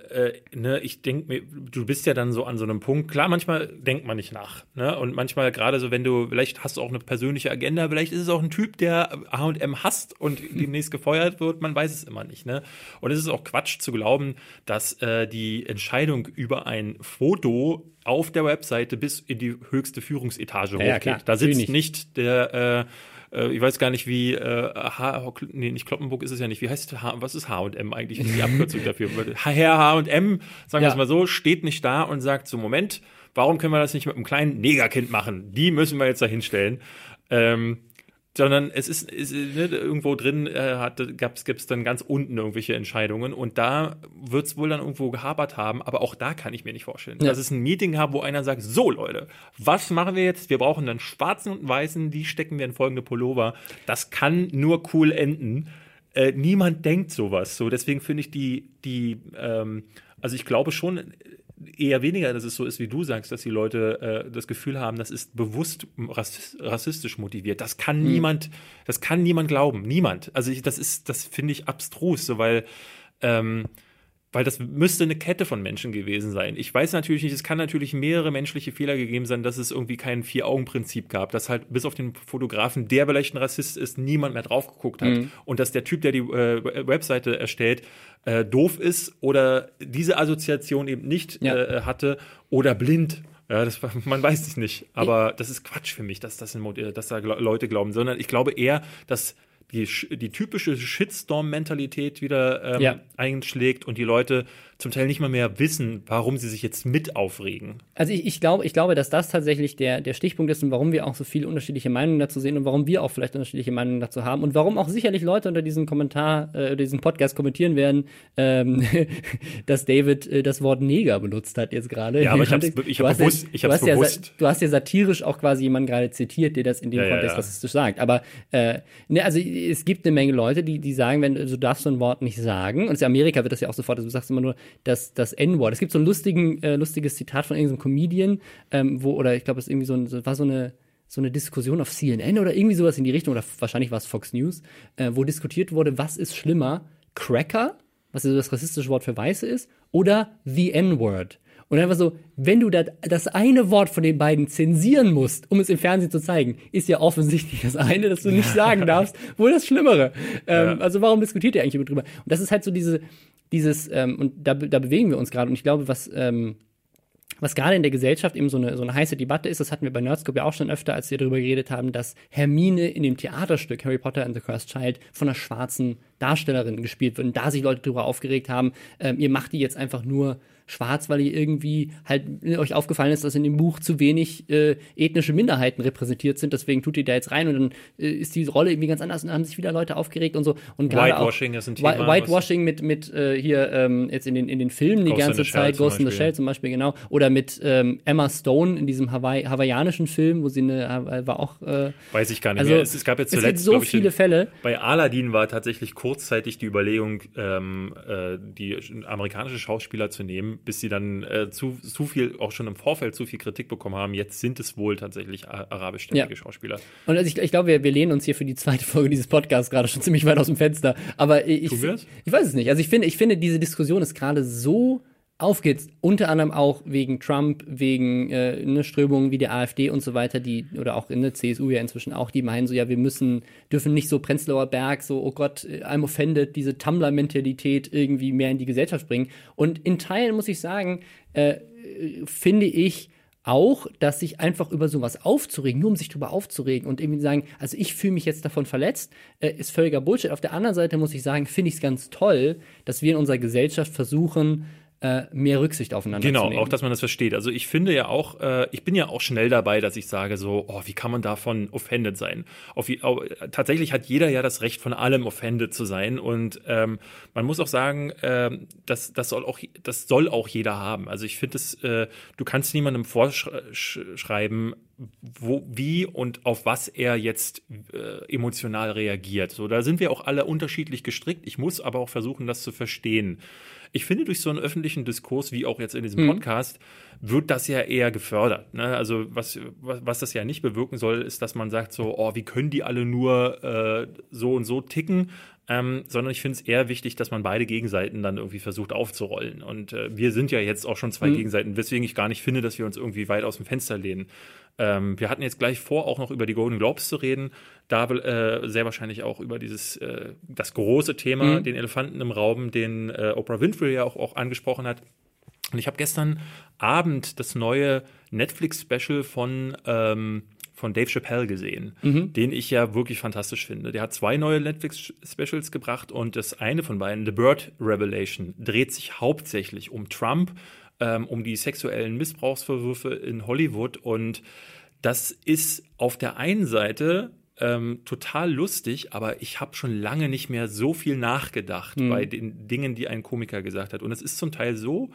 äh, ne, ich denke mir, du bist ja dann so an so einem Punkt, klar, manchmal denkt man nicht nach. Ne? Und manchmal, gerade so, wenn du, vielleicht hast du auch eine persönliche Agenda, vielleicht ist es auch ein Typ, der HM hasst und demnächst gefeuert wird, man weiß es immer nicht. Ne? Und es ist auch Quatsch zu glauben, dass äh, die Entscheidung über ein Foto auf der Webseite bis in die höchste Führungsetage ja, hochgeht. Ja, da sitzt nicht der äh, äh, ich weiß gar nicht, wie, äh, H, nee, nicht Kloppenburg ist es ja nicht. Wie heißt H, was ist H&M eigentlich? Die Abkürzung dafür. Herr H&M, sagen wir es mal so, steht nicht da und sagt so, Moment, warum können wir das nicht mit einem kleinen Negerkind machen? Die müssen wir jetzt da hinstellen. Ähm, sondern es ist, ist ne, irgendwo drin äh, gibt es dann ganz unten irgendwelche Entscheidungen und da wird es wohl dann irgendwo gehapert haben, aber auch da kann ich mir nicht vorstellen, ja. dass es ein Meeting habe, wo einer sagt, so Leute, was machen wir jetzt? Wir brauchen dann schwarzen und weißen, die stecken wir in folgende Pullover. Das kann nur cool enden. Äh, niemand denkt sowas. So, deswegen finde ich die, die, ähm, also ich glaube schon, eher weniger, dass es so ist, wie du sagst, dass die Leute äh, das Gefühl haben, das ist bewusst rassistisch motiviert. Das kann mhm. niemand, das kann niemand glauben. Niemand. Also ich, das ist, das finde ich abstrus, so weil ähm, weil das müsste eine Kette von Menschen gewesen sein. Ich weiß natürlich nicht, es kann natürlich mehrere menschliche Fehler gegeben sein, dass es irgendwie kein Vier-Augen-Prinzip gab, dass halt bis auf den Fotografen, der vielleicht ein Rassist ist, niemand mehr drauf geguckt hat mhm. und dass der Typ, der die äh, Webseite erstellt, äh, doof ist oder diese Assoziation eben nicht ja. äh, hatte oder blind. Ja, das, man weiß es nicht. Aber das ist Quatsch für mich, dass, das in, dass da Leute glauben, sondern ich glaube eher, dass die, die typische Shitstorm-Mentalität wieder ähm, ja. einschlägt und die Leute zum Teil nicht mal mehr wissen, warum sie sich jetzt mit aufregen. Also ich, ich, glaube, ich glaube, dass das tatsächlich der, der Stichpunkt ist und warum wir auch so viele unterschiedliche Meinungen dazu sehen und warum wir auch vielleicht unterschiedliche Meinungen dazu haben und warum auch sicherlich Leute unter diesem Kommentar, äh, diesen Podcast kommentieren werden, ähm, dass David äh, das Wort Neger benutzt hat jetzt gerade. Ja, aber ich habe ich hab bewusst, ich hab's bewusst. Ja, du hast ja satirisch auch quasi jemanden gerade zitiert, der das in dem ja, Kontext ja, ja. rassistisch sagt. Aber äh, ne, also es gibt eine Menge Leute, die, die sagen, wenn du darfst so ein Wort nicht sagen, und in Amerika wird das ja auch sofort, also du sagst immer nur, das, das N-Wort. Es gibt so ein lustigen, äh, lustiges Zitat von irgendeinem Comedian, ähm, wo, oder ich glaube, es irgendwie so, ein, so war so eine so eine Diskussion auf CNN oder irgendwie sowas in die Richtung, oder wahrscheinlich war es Fox News, äh, wo diskutiert wurde, was ist schlimmer, Cracker, was also das rassistische Wort für Weiße ist, oder the N-Word. Und einfach so, wenn du da das eine Wort von den beiden zensieren musst, um es im Fernsehen zu zeigen, ist ja offensichtlich das eine, das du nicht sagen darfst, wohl das Schlimmere. Ähm, ja. Also warum diskutiert ihr eigentlich drüber? Und das ist halt so diese, dieses, ähm, und da, da bewegen wir uns gerade. Und ich glaube, was, ähm, was gerade in der Gesellschaft eben so eine, so eine heiße Debatte ist, das hatten wir bei Nerdscope ja auch schon öfter, als wir darüber geredet haben, dass Hermine in dem Theaterstück Harry Potter and the Cursed Child von einer schwarzen Darstellerin gespielt wird und da sich Leute darüber aufgeregt haben, ähm, ihr macht die jetzt einfach nur schwarz, weil ihr irgendwie halt euch aufgefallen ist, dass in dem Buch zu wenig äh, ethnische Minderheiten repräsentiert sind. Deswegen tut ihr da jetzt rein und dann äh, ist die Rolle irgendwie ganz anders und dann haben sich wieder Leute aufgeregt und so. Und Whitewashing ist ein Thema. Whitewashing mit, mit äh, hier ähm, jetzt in den, in den Filmen Ghost die ganze Zeit, Ghost in the Shell zum Beispiel, genau. Oder mit ähm, Emma Stone in diesem Hawaii, hawaiianischen Film, wo sie eine, äh, war auch. Äh, Weiß ich gar nicht also, mehr. Es, es gab jetzt zuletzt. Es gibt so viele ich, Fälle. Bei Aladdin war tatsächlich kurzzeitig die Überlegung, ähm, äh, die amerikanische Schauspieler zu nehmen, bis sie dann äh, zu, zu viel, auch schon im Vorfeld zu viel Kritik bekommen haben. Jetzt sind es wohl tatsächlich arabischstämmige ja. Schauspieler. Und also ich, ich glaube, wir, wir lehnen uns hier für die zweite Folge dieses Podcasts gerade schon ziemlich weit aus dem Fenster. Aber ich, ich, ich weiß es nicht. Also ich finde, ich finde, diese Diskussion ist gerade so auf geht's. Unter anderem auch wegen Trump, wegen äh, ne, Strömungen wie der AfD und so weiter, die, oder auch in der CSU ja inzwischen auch, die meinen so, ja, wir müssen, dürfen nicht so Prenzlauer Berg, so, oh Gott, äh, I'm offended, diese Tumblr-Mentalität irgendwie mehr in die Gesellschaft bringen. Und in Teilen muss ich sagen, äh, finde ich, auch, dass sich einfach über sowas aufzuregen, nur um sich darüber aufzuregen und irgendwie sagen, also ich fühle mich jetzt davon verletzt, äh, ist völliger Bullshit. Auf der anderen Seite muss ich sagen, finde ich es ganz toll, dass wir in unserer Gesellschaft versuchen, äh, mehr Rücksicht aufeinander genau, zu nehmen. Genau, auch dass man das versteht. Also ich finde ja auch, äh, ich bin ja auch schnell dabei, dass ich sage so, oh, wie kann man davon offended sein? Auf, auf, tatsächlich hat jeder ja das Recht, von allem offended zu sein und ähm, man muss auch sagen, äh, das, das, soll auch, das soll auch jeder haben. Also ich finde es, äh, du kannst niemandem vorschreiben, wo, wie und auf was er jetzt äh, emotional reagiert. So, da sind wir auch alle unterschiedlich gestrickt. Ich muss aber auch versuchen, das zu verstehen. Ich finde, durch so einen öffentlichen Diskurs, wie auch jetzt in diesem mhm. Podcast, wird das ja eher gefördert. Ne? Also was, was, was, das ja nicht bewirken soll, ist, dass man sagt so, oh, wie können die alle nur äh, so und so ticken, ähm, sondern ich finde es eher wichtig, dass man beide Gegenseiten dann irgendwie versucht aufzurollen. Und äh, wir sind ja jetzt auch schon zwei mhm. Gegenseiten, weswegen ich gar nicht finde, dass wir uns irgendwie weit aus dem Fenster lehnen. Ähm, wir hatten jetzt gleich vor, auch noch über die Golden Globes zu reden. Da äh, sehr wahrscheinlich auch über dieses äh, das große Thema, mhm. den Elefanten im Raum, den äh, Oprah Winfrey ja auch, auch angesprochen hat. Und ich habe gestern Abend das neue Netflix-Special von ähm, von Dave Chappelle gesehen, mhm. den ich ja wirklich fantastisch finde. Der hat zwei neue Netflix-Specials gebracht und das eine von beiden, The Bird Revelation, dreht sich hauptsächlich um Trump ähm, um die sexuellen Missbrauchsvorwürfe in Hollywood. Und das ist auf der einen Seite ähm, total lustig, aber ich habe schon lange nicht mehr so viel nachgedacht mhm. bei den Dingen, die ein Komiker gesagt hat. Und es ist zum Teil so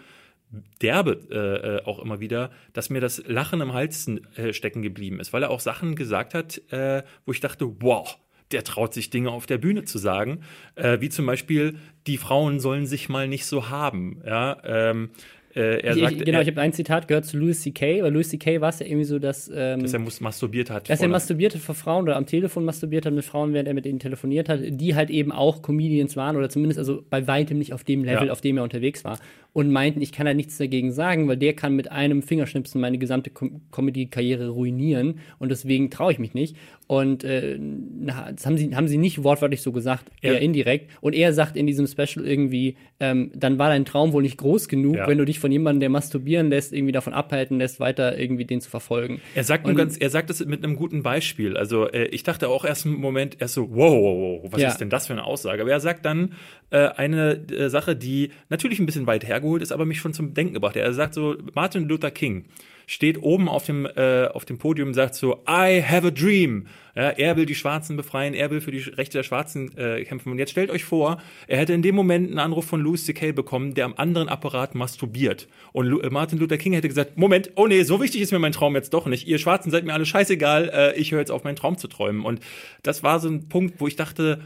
derbe äh, äh, auch immer wieder, dass mir das Lachen im Hals äh, stecken geblieben ist, weil er auch Sachen gesagt hat, äh, wo ich dachte, wow, der traut sich Dinge auf der Bühne zu sagen, äh, wie zum Beispiel, die Frauen sollen sich mal nicht so haben. Ja, ähm, äh, er ich, sagt, genau, er, ich habe ein Zitat gehört zu Louis C.K., weil Louis C.K. war es ja irgendwie so, dass. Ähm, dass er masturbiert hat. Dass er masturbiert hat vor Frauen oder am Telefon masturbiert hat mit Frauen, während er mit ihnen telefoniert hat, die halt eben auch Comedians waren oder zumindest also bei weitem nicht auf dem Level, ja. auf dem er unterwegs war. Und meinten, ich kann da nichts dagegen sagen, weil der kann mit einem Fingerschnipsen meine gesamte Com Comedy-Karriere ruinieren und deswegen traue ich mich nicht. Und äh, das haben sie, haben sie nicht wortwörtlich so gesagt, eher ja. indirekt. Und er sagt in diesem Special irgendwie, ähm, dann war dein Traum wohl nicht groß genug, ja. wenn du dich von jemandem, der masturbieren lässt, irgendwie davon abhalten lässt, weiter irgendwie den zu verfolgen. Er sagt nur ganz, er sagt das mit einem guten Beispiel. Also äh, ich dachte auch erst im Moment erst so, wow, wow, wow was ja. ist denn das für eine Aussage? Aber er sagt dann äh, eine äh, Sache, die natürlich ein bisschen weit hergeholt ist, aber mich schon zum Denken gebracht. Er sagt so, Martin Luther King steht oben auf dem, äh, auf dem Podium und sagt so, I have a dream. Ja, er will die Schwarzen befreien, er will für die Rechte der Schwarzen äh, kämpfen. Und jetzt stellt euch vor, er hätte in dem Moment einen Anruf von Louis C.K. bekommen, der am anderen Apparat masturbiert. Und Lu äh, Martin Luther King hätte gesagt, Moment, oh nee, so wichtig ist mir mein Traum jetzt doch nicht. Ihr Schwarzen seid mir alle scheißegal, äh, ich höre jetzt auf, meinen Traum zu träumen. Und das war so ein Punkt, wo ich dachte,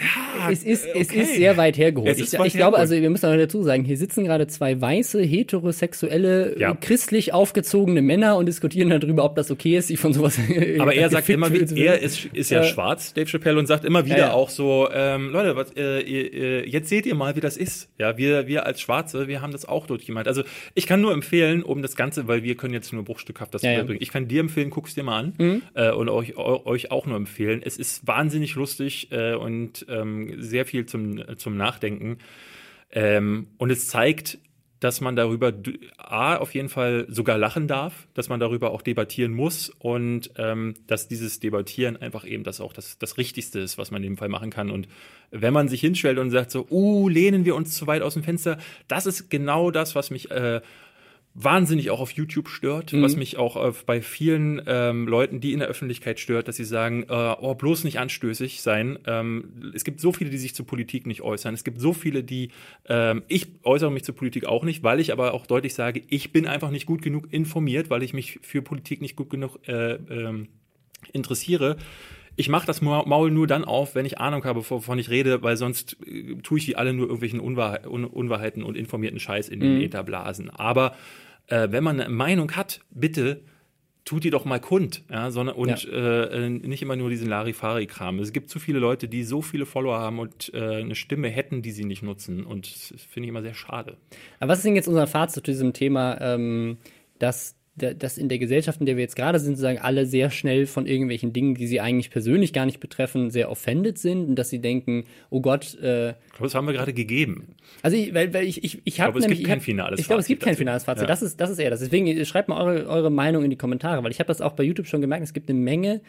ja, es ist, okay. es ist sehr weit hergeholt. Ich, ich glaube, also wir müssen auch dazu sagen, hier sitzen gerade zwei weiße, heterosexuelle, ja. christlich aufgezogene Männer und diskutieren darüber, ob das okay ist, sich von sowas Aber er sagt immer wieder, er ist, ist ja, ja, schwarz, Dave Chappelle, und sagt immer wieder ja, auch so, ähm, Leute, was, äh, äh, jetzt seht ihr mal, wie das ist. Ja, wir, wir als Schwarze, wir haben das auch durchgemacht. Also ich kann nur empfehlen, um das Ganze, weil wir können jetzt nur bruchstückhaft das ja, bringen. Ich kann dir empfehlen, guck's dir mal an mhm. äh, und euch, euch auch nur empfehlen. Es ist wahnsinnig lustig äh, und ähm, sehr viel zum, zum Nachdenken. Ähm, und es zeigt, dass man darüber A, auf jeden Fall sogar lachen darf, dass man darüber auch debattieren muss und ähm, dass dieses Debattieren einfach eben das auch das, das Richtigste ist, was man in dem Fall machen kann. Und wenn man sich hinstellt und sagt so, uh, lehnen wir uns zu weit aus dem Fenster, das ist genau das, was mich äh, wahnsinnig auch auf YouTube stört, mhm. was mich auch äh, bei vielen ähm, Leuten, die in der Öffentlichkeit stört, dass sie sagen, äh, oh, bloß nicht anstößig sein. Ähm, es gibt so viele, die sich zur Politik nicht äußern. Es gibt so viele, die, ähm, ich äußere mich zur Politik auch nicht, weil ich aber auch deutlich sage, ich bin einfach nicht gut genug informiert, weil ich mich für Politik nicht gut genug äh, ähm, interessiere. Ich mache das Maul nur dann auf, wenn ich Ahnung habe, wovon ich rede, weil sonst äh, tue ich die alle nur irgendwelchen Unwahr Un Unwahrheiten und informierten Scheiß in den mhm. Äther blasen. Aber äh, wenn man eine Meinung hat, bitte tut die doch mal kund, ja, sondern und ja. äh, nicht immer nur diesen Larifari-Kram. Es gibt zu viele Leute, die so viele Follower haben und äh, eine Stimme hätten, die sie nicht nutzen. Und das finde ich immer sehr schade. Aber was ist denn jetzt unser Fazit zu diesem Thema, ähm, dass dass in der Gesellschaft, in der wir jetzt gerade sind, sozusagen alle sehr schnell von irgendwelchen Dingen, die sie eigentlich persönlich gar nicht betreffen, sehr offended sind und dass sie denken, oh Gott. Äh, ich glaube, das haben wir gerade gegeben. Also, ich, weil, weil ich, ich, ich habe nämlich. Es gibt kein finales Fazit. Ich glaube, es gibt kein finales Fazit. Das, ist, das ist eher das. Deswegen schreibt mal eure, eure Meinung in die Kommentare, weil ich habe das auch bei YouTube schon gemerkt, es gibt eine Menge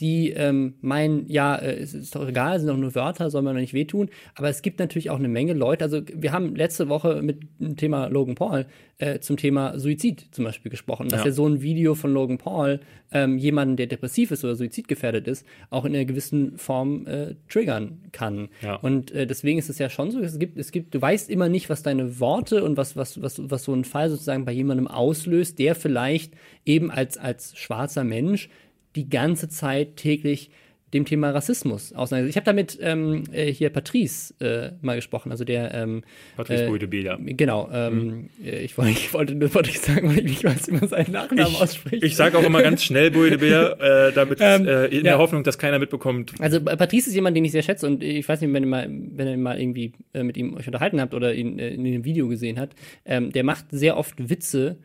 die ähm, meinen, ja, äh, es ist doch egal, es sind doch nur Wörter, soll man doch nicht wehtun. Aber es gibt natürlich auch eine Menge Leute. Also wir haben letzte Woche mit dem Thema Logan Paul äh, zum Thema Suizid zum Beispiel gesprochen, dass ja, ja so ein Video von Logan Paul ähm, jemanden, der depressiv ist oder suizidgefährdet ist, auch in einer gewissen Form äh, triggern kann. Ja. Und äh, deswegen ist es ja schon so, es gibt, es gibt, du weißt immer nicht, was deine Worte und was, was, was, was so ein Fall sozusagen bei jemandem auslöst, der vielleicht eben als, als schwarzer Mensch die ganze Zeit täglich dem Thema Rassismus auseinandergesetzt. Ich habe damit ähm, äh, hier Patrice äh, mal gesprochen, also der ähm, Patrice äh, Boudebila. Genau. Ähm, mhm. Ich, wollte, ich wollte nur wollte ich sagen, weil ich nicht weiß, wie man seinen Nachnamen ich, ausspricht. Ich sage auch immer ganz schnell Boudebila, äh, damit ähm, äh, in ja. der Hoffnung, dass keiner mitbekommt. Also Patrice ist jemand, den ich sehr schätze und ich weiß nicht, wenn ihr mal, wenn ihr mal irgendwie äh, mit ihm euch unterhalten habt oder ihn äh, in einem Video gesehen habt, ähm, der macht sehr oft Witze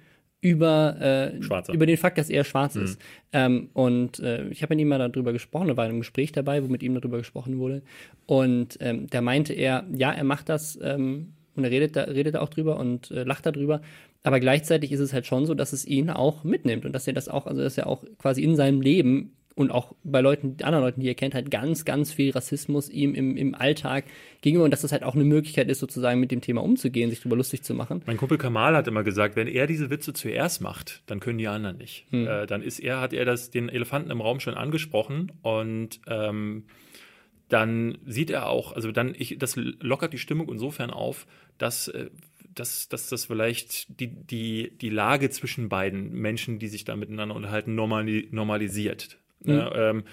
über, äh, über den Fakt, dass er schwarz mhm. ist. Ähm, und äh, ich habe mit ihm mal darüber gesprochen, da war ein Gespräch dabei, wo mit ihm darüber gesprochen wurde. Und ähm, da meinte er, ja, er macht das ähm, und er redet da, redet da auch drüber und äh, lacht darüber. Aber gleichzeitig ist es halt schon so, dass es ihn auch mitnimmt und dass er das auch, also dass er auch quasi in seinem Leben und auch bei Leuten, anderen Leuten, die er kennt, halt ganz, ganz viel Rassismus ihm im, im Alltag gegenüber und dass das halt auch eine Möglichkeit ist, sozusagen mit dem Thema umzugehen, sich darüber lustig zu machen. Mein Kumpel Kamal hat immer gesagt, wenn er diese Witze zuerst macht, dann können die anderen nicht. Hm. Äh, dann ist er, hat er das, den Elefanten im Raum schon angesprochen und ähm, dann sieht er auch, also dann, ich, das lockert die Stimmung insofern auf, dass äh, dass, dass das vielleicht die, die, die Lage zwischen beiden Menschen, die sich da miteinander unterhalten, normali normalisiert. Mhm. Ja, ähm,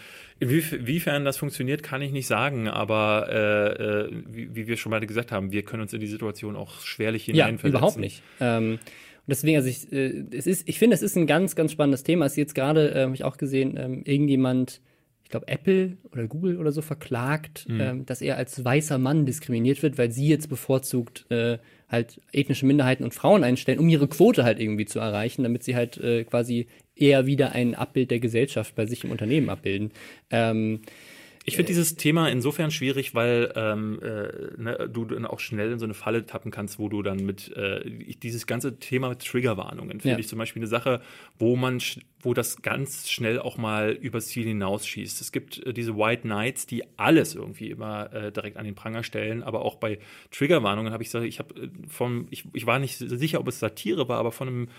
inwiefern das funktioniert, kann ich nicht sagen, aber äh, äh, wie, wie, wir schon beide gesagt haben, wir können uns in die Situation auch schwerlich hineinversetzen. Ja, überhaupt nicht. Ähm, und deswegen, also ich, äh, es ist, ich finde, es ist ein ganz, ganz spannendes Thema. Es ist jetzt gerade, äh, habe ich auch gesehen, ähm, irgendjemand, ich glaube Apple oder Google oder so verklagt, mhm. ähm, dass er als weißer Mann diskriminiert wird, weil sie jetzt bevorzugt äh, halt ethnische Minderheiten und Frauen einstellen, um ihre Quote halt irgendwie zu erreichen, damit sie halt äh, quasi eher wieder ein Abbild der Gesellschaft bei sich im Unternehmen abbilden. Ähm, ich finde dieses Thema insofern schwierig, weil ähm, äh, ne, du dann auch schnell in so eine Falle tappen kannst, wo du dann mit äh, dieses ganze Thema mit Triggerwarnungen finde ja. ich zum Beispiel eine Sache, wo man wo das ganz schnell auch mal übers Ziel hinausschießt. Es gibt äh, diese White Knights, die alles irgendwie immer äh, direkt an den Pranger stellen, aber auch bei Triggerwarnungen habe ich gesagt, ich habe äh, vom ich, ich war nicht sicher, ob es Satire war, aber von einem äh,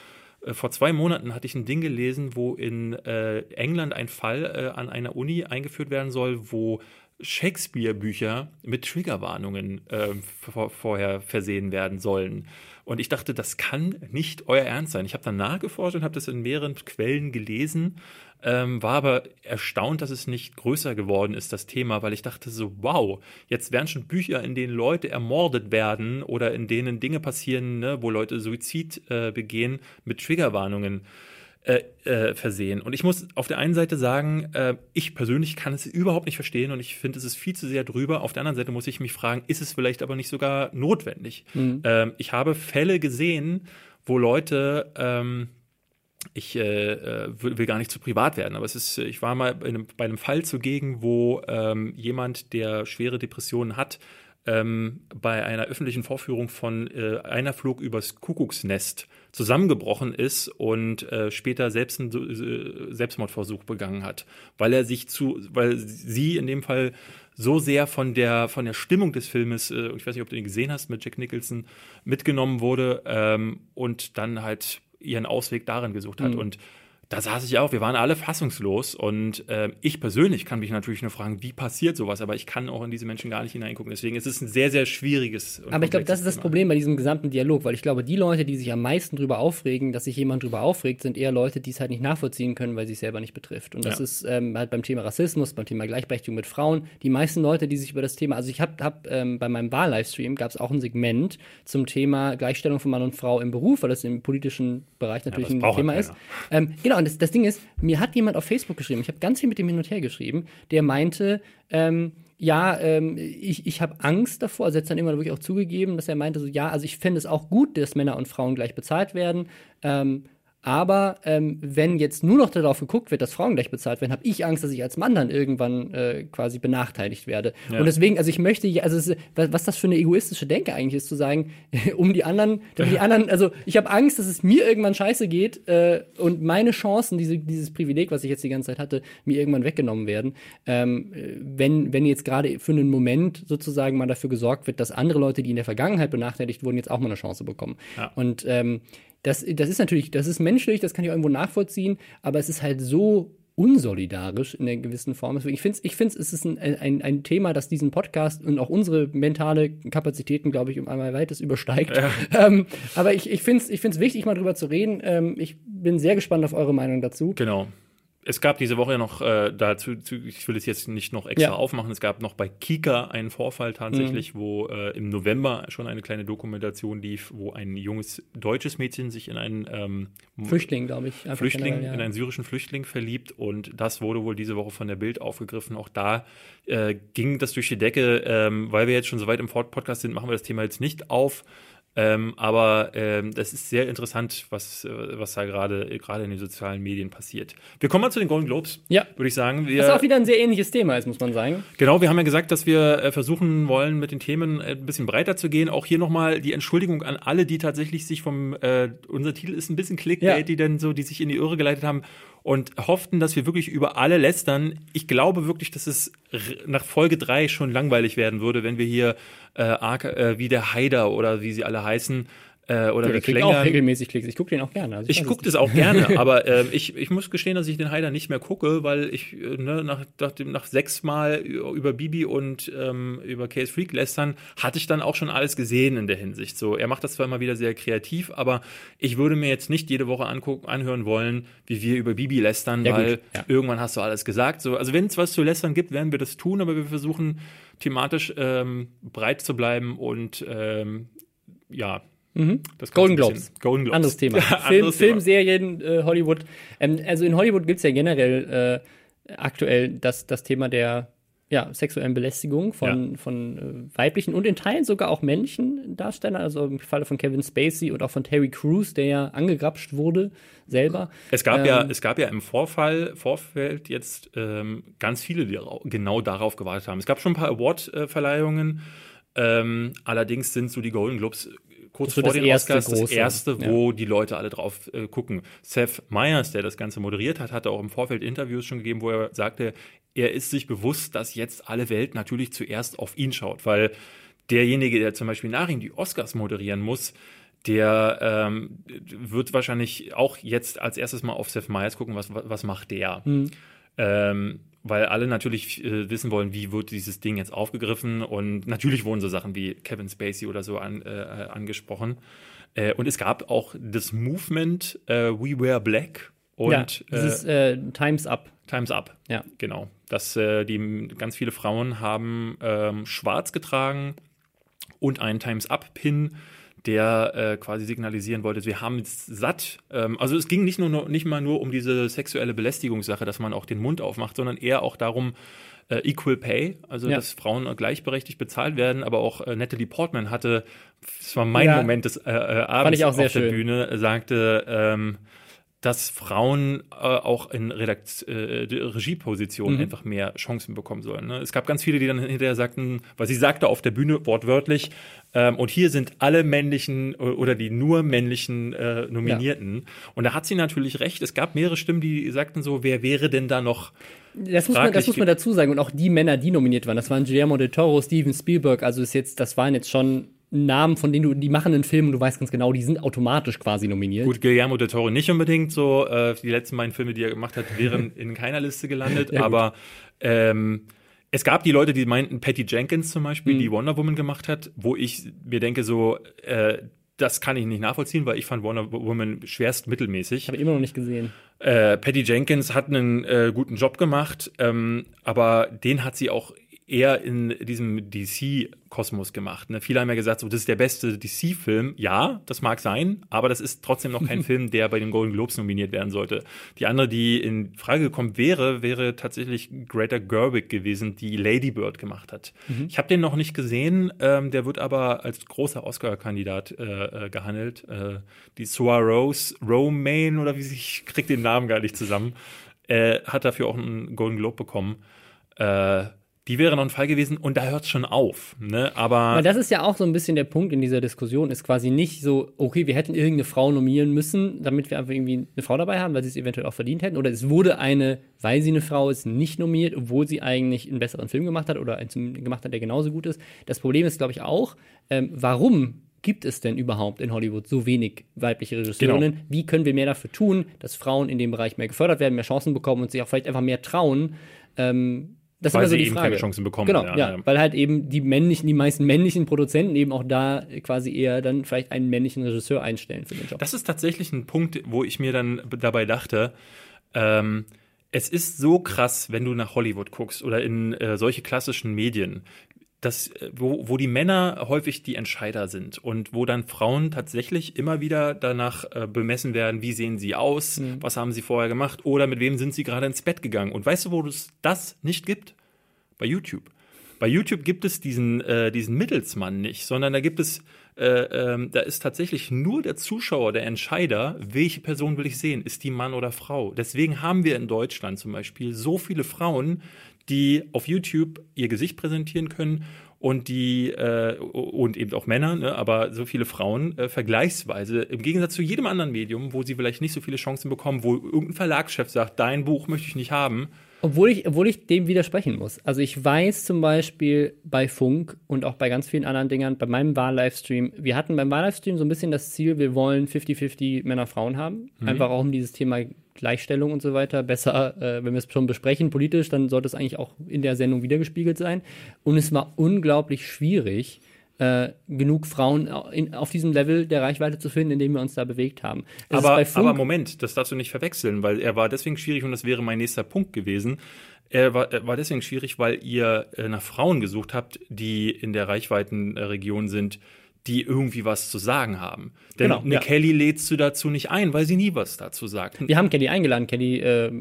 vor zwei Monaten hatte ich ein Ding gelesen, wo in äh, England ein Fall äh, an einer Uni eingeführt werden soll, wo Shakespeare-Bücher mit Triggerwarnungen äh, vor, vorher versehen werden sollen. Und ich dachte, das kann nicht euer Ernst sein. Ich habe dann nachgeforscht und habe das in mehreren Quellen gelesen, ähm, war aber erstaunt, dass es nicht größer geworden ist, das Thema, weil ich dachte so, wow, jetzt werden schon Bücher, in denen Leute ermordet werden oder in denen Dinge passieren, ne, wo Leute Suizid äh, begehen, mit Triggerwarnungen äh, äh, versehen. Und ich muss auf der einen Seite sagen, äh, ich persönlich kann es überhaupt nicht verstehen und ich finde, es ist viel zu sehr drüber. Auf der anderen Seite muss ich mich fragen, ist es vielleicht aber nicht sogar notwendig? Mhm. Ähm, ich habe Fälle gesehen, wo Leute ähm, ich äh, äh will, gar nicht zu privat werden, aber es ist, ich war mal bei einem, bei einem Fall zugegen, wo ähm, jemand, der schwere Depressionen hat, ähm, bei einer öffentlichen Vorführung von äh, einer Flug übers Kuckucksnest zusammengebrochen ist und äh, später selbst einen äh, Selbstmordversuch begangen hat, weil er sich zu, weil sie in dem Fall so sehr von der von der Stimmung des Filmes, äh, ich weiß nicht, ob du ihn gesehen hast, mit Jack Nicholson mitgenommen wurde ähm, und dann halt ihren Ausweg darin gesucht hat mhm. und da saß ich auch, wir waren alle fassungslos und äh, ich persönlich kann mich natürlich nur fragen, wie passiert sowas, aber ich kann auch in diese Menschen gar nicht hineingucken. Deswegen ist es ein sehr, sehr schwieriges. aber ich glaube, das ist das Problem bei diesem gesamten Dialog, weil ich glaube, die Leute, die sich am meisten darüber aufregen, dass sich jemand darüber aufregt, sind eher Leute, die es halt nicht nachvollziehen können, weil sie es selber nicht betrifft. Und das ja. ist ähm, halt beim Thema Rassismus, beim Thema Gleichberechtigung mit Frauen, die meisten Leute, die sich über das Thema, also ich habe hab, ähm, bei meinem Wahllivestream gab es auch ein Segment zum Thema Gleichstellung von Mann und Frau im Beruf, weil das im politischen Bereich natürlich ja, ein Thema ist. Ähm, genau, und das, das Ding ist, mir hat jemand auf Facebook geschrieben, ich habe ganz viel mit dem hin und her geschrieben, der meinte, ähm, ja, ähm, ich, ich habe Angst davor, also jetzt dann immer wirklich auch zugegeben, dass er meinte, so ja, also ich fände es auch gut, dass Männer und Frauen gleich bezahlt werden, ähm, Aber ähm, wenn jetzt nur noch darauf geguckt wird, dass Frauen gleich bezahlt werden, habe ich Angst, dass ich als Mann dann irgendwann äh, quasi benachteiligt werde. Ja. Und deswegen, also ich möchte, also es, was das für eine egoistische Denke eigentlich ist, zu sagen, um die anderen, damit die anderen, also ich habe Angst, dass es mir irgendwann scheiße geht äh, und meine Chancen, diese, dieses Privileg, was ich jetzt die ganze Zeit hatte, mir irgendwann weggenommen werden. Ähm, wenn, wenn jetzt gerade für einen Moment sozusagen mal dafür gesorgt wird, dass andere Leute, die in der Vergangenheit benachteiligt wurden, jetzt auch mal eine Chance bekommen. Ja. Und ähm, das, das ist natürlich, das ist menschlich, das kann ich irgendwo nachvollziehen, aber es ist halt so unsolidarisch in einer gewissen Form. Ich finde ich find's, es ist ein, ein, ein Thema, das diesen Podcast und auch unsere mentale Kapazitäten, glaube ich, um einmal weites übersteigt. Ja. Ähm, aber ich, ich finde es ich find's wichtig, mal drüber zu reden. Ähm, ich bin sehr gespannt auf eure Meinung dazu. Genau es gab diese Woche noch äh, dazu, ich will es jetzt nicht noch extra ja. aufmachen, es gab noch bei Kika einen Vorfall tatsächlich, mhm. wo äh, im November schon eine kleine Dokumentation lief, wo ein junges deutsches Mädchen sich in einen ähm, Flüchtling, glaube ich, Flüchtling, generell, ja. in einen syrischen Flüchtling verliebt und das wurde wohl diese Woche von der Bild aufgegriffen. Auch da äh, ging das durch die Decke, ähm, weil wir jetzt schon so weit im Podcast sind, machen wir das Thema jetzt nicht auf. Ähm, aber ähm, das ist sehr interessant, was, was da gerade gerade in den sozialen Medien passiert. Wir kommen mal zu den Golden Globes, ja. würde ich sagen. Wir, was auch wieder ein sehr ähnliches Thema ist, muss man sagen. Genau, wir haben ja gesagt, dass wir äh, versuchen wollen, mit den Themen äh, ein bisschen breiter zu gehen. Auch hier nochmal die Entschuldigung an alle, die tatsächlich sich vom, äh, unser Titel ist ein bisschen Clickbait, ja. die dann so, die sich in die Irre geleitet haben und hofften, dass wir wirklich über alle lästern. Ich glaube wirklich, dass es nach Folge drei schon langweilig werden würde, wenn wir hier äh, äh, wie der Haider oder wie sie alle heißen, äh, oder ja, kriegt auch regelmäßig Klicks. Ich gucke den auch gerne. Also ich ich gucke das auch gerne, aber äh, ich, ich muss gestehen, dass ich den Heider nicht mehr gucke, weil ich äh, ne, nach, nach, dem, nach sechs Mal über Bibi und ähm, über Case Freak lästern, hatte ich dann auch schon alles gesehen in der Hinsicht. So, er macht das zwar immer wieder sehr kreativ, aber ich würde mir jetzt nicht jede Woche angucken, anhören wollen, wie wir über Bibi lästern, ja, weil ja. irgendwann hast du alles gesagt. So, also wenn es was zu lästern gibt, werden wir das tun, aber wir versuchen thematisch ähm, breit zu bleiben und ähm, ja, Mhm. Golden Globes. Golden Globes. Anderes Thema. Ja, Film, anderes Filmserien, äh, Hollywood. Ähm, also in Hollywood gibt es ja generell äh, aktuell das, das Thema der ja, sexuellen Belästigung von, ja. von äh, weiblichen und in Teilen sogar auch männlichen Darstellern. Also im Falle von Kevin Spacey und auch von Terry Crews, der ja angegrapscht wurde selber. Es gab ähm, ja, es gab ja im Vorfall, Vorfeld jetzt ähm, ganz viele, die genau darauf gewartet haben. Es gab schon ein paar Award-Verleihungen. Ähm, allerdings sind so die Golden Globes kurz vor den Oscars große. das erste, wo ja. die Leute alle drauf äh, gucken. Seth Meyers, der das Ganze moderiert hat, hatte auch im Vorfeld Interviews schon gegeben, wo er sagte, er ist sich bewusst, dass jetzt alle Welt natürlich zuerst auf ihn schaut, weil derjenige, der zum Beispiel nach ihm die Oscars moderieren muss, der ähm, wird wahrscheinlich auch jetzt als erstes mal auf Seth Meyers gucken, was, was macht der. Mhm. Ähm, weil alle natürlich äh, wissen wollen, wie wird dieses Ding jetzt aufgegriffen und natürlich wurden so Sachen wie Kevin Spacey oder so an, äh, angesprochen. Äh, und es gab auch das Movement äh, We Wear Black und ja, das ist äh, Times Up. Times Up. Ja. Genau. Dass äh, die ganz viele Frauen haben ähm, schwarz getragen und einen Times Up-Pin der äh, quasi signalisieren wollte, wir haben es satt. Ähm, also es ging nicht nur nicht mal nur um diese sexuelle Belästigungssache, dass man auch den Mund aufmacht, sondern eher auch darum, äh, Equal Pay, also ja. dass Frauen gleichberechtigt bezahlt werden, aber auch äh, Natalie Portman hatte, das war mein ja. Moment des äh, äh Abends auf der schön. Bühne, sagte, ähm, dass Frauen äh, auch in Redakt äh, Regiepositionen mhm. einfach mehr Chancen bekommen sollen. Ne? Es gab ganz viele, die dann hinterher sagten, weil sie sagte auf der Bühne wortwörtlich, ähm, und hier sind alle männlichen oder die nur männlichen äh, Nominierten. Ja. Und da hat sie natürlich recht. Es gab mehrere Stimmen, die sagten so, wer wäre denn da noch das muss, man, das muss man dazu sagen. Und auch die Männer, die nominiert waren, das waren Guillermo del Toro, Steven Spielberg, also ist jetzt, das waren jetzt schon Namen, von denen du, die machen einen Film und du weißt ganz genau, die sind automatisch quasi nominiert. Gut, Guillermo del Toro nicht unbedingt so. Äh, die letzten beiden Filme, die er gemacht hat, wären in keiner Liste gelandet. ja, aber ähm, es gab die Leute, die meinten, Patty Jenkins zum Beispiel, mhm. die Wonder Woman gemacht hat, wo ich mir denke, so, äh, das kann ich nicht nachvollziehen, weil ich fand Wonder Woman schwerst mittelmäßig. Habe immer noch nicht gesehen. Äh, Patty Jenkins hat einen äh, guten Job gemacht, ähm, aber den hat sie auch eher in diesem DC-Kosmos gemacht. Ne? Viele haben ja gesagt, so, das ist der beste DC-Film. Ja, das mag sein, aber das ist trotzdem noch kein Film, der bei den Golden Globes nominiert werden sollte. Die andere, die in Frage gekommen wäre, wäre tatsächlich Greta Gerwig gewesen, die Lady Bird gemacht hat. Mhm. Ich habe den noch nicht gesehen, ähm, der wird aber als großer Oscar-Kandidat äh, äh, gehandelt. Äh, die Soaros Romaine oder wie sich, ich krieg den Namen gar nicht zusammen, äh, hat dafür auch einen Golden Globe bekommen. Äh, die wäre noch ein Fall gewesen und da hört es schon auf. Ne? Aber Aber das ist ja auch so ein bisschen der Punkt in dieser Diskussion, ist quasi nicht so, okay, wir hätten irgendeine Frau nominieren müssen, damit wir einfach irgendwie eine Frau dabei haben, weil sie es eventuell auch verdient hätten. Oder es wurde eine, weil sie eine Frau ist, nicht nominiert, obwohl sie eigentlich einen besseren Film gemacht hat oder einen gemacht hat, der genauso gut ist. Das Problem ist, glaube ich, auch, ähm, warum gibt es denn überhaupt in Hollywood so wenig weibliche Regisseurinnen? Genau. Wie können wir mehr dafür tun, dass Frauen in dem Bereich mehr gefördert werden, mehr Chancen bekommen und sich auch vielleicht einfach mehr trauen? Ähm, das weil ist immer so die eben Frage. keine Chancen bekommen. Genau, ja, ja, weil halt eben die männlichen, die meisten männlichen Produzenten eben auch da quasi eher dann vielleicht einen männlichen Regisseur einstellen für den Job. Das ist tatsächlich ein Punkt, wo ich mir dann dabei dachte, ähm, es ist so krass, wenn du nach Hollywood guckst oder in äh, solche klassischen Medien, dass, äh, wo, wo die Männer häufig die Entscheider sind und wo dann Frauen tatsächlich immer wieder danach äh, bemessen werden, wie sehen sie aus, mhm. was haben sie vorher gemacht oder mit wem sind sie gerade ins Bett gegangen. Und weißt du, wo es das nicht gibt? Bei YouTube. Bei YouTube gibt es diesen, äh, diesen Mittelsmann nicht, sondern da gibt es, äh, äh, da ist tatsächlich nur der Zuschauer, der Entscheider, welche Person will ich sehen, ist die Mann oder Frau. Deswegen haben wir in Deutschland zum Beispiel so viele Frauen, die auf YouTube ihr Gesicht präsentieren können und die äh, und eben auch Männer, ne, aber so viele Frauen äh, vergleichsweise im Gegensatz zu jedem anderen Medium, wo sie vielleicht nicht so viele Chancen bekommen, wo irgendein Verlagschef sagt, dein Buch möchte ich nicht haben. Obwohl ich, obwohl ich dem widersprechen muss. Also ich weiß zum Beispiel bei Funk und auch bei ganz vielen anderen Dingern, bei meinem Wahllivestream, wir hatten beim Wahllivestream so ein bisschen das Ziel, wir wollen 50-50 Männer-Frauen haben. Mhm. Einfach auch um dieses Thema Gleichstellung und so weiter besser, äh, wenn wir es schon besprechen politisch, dann sollte es eigentlich auch in der Sendung wiedergespiegelt sein. Und es war unglaublich schwierig, äh, genug Frauen in, auf diesem Level der Reichweite zu finden, in dem wir uns da bewegt haben. aber, aber Moment, das darfst du nicht verwechseln, weil er war deswegen schwierig und das wäre mein nächster Punkt gewesen. Er war, er war deswegen schwierig, weil ihr äh, nach Frauen gesucht habt, die in der Reichweitenregion sind, die irgendwie was zu sagen haben. Denn genau, eine ja. Kelly lädst du dazu nicht ein, weil sie nie was dazu sagt. Wir haben Kelly eingeladen. Kelly äh,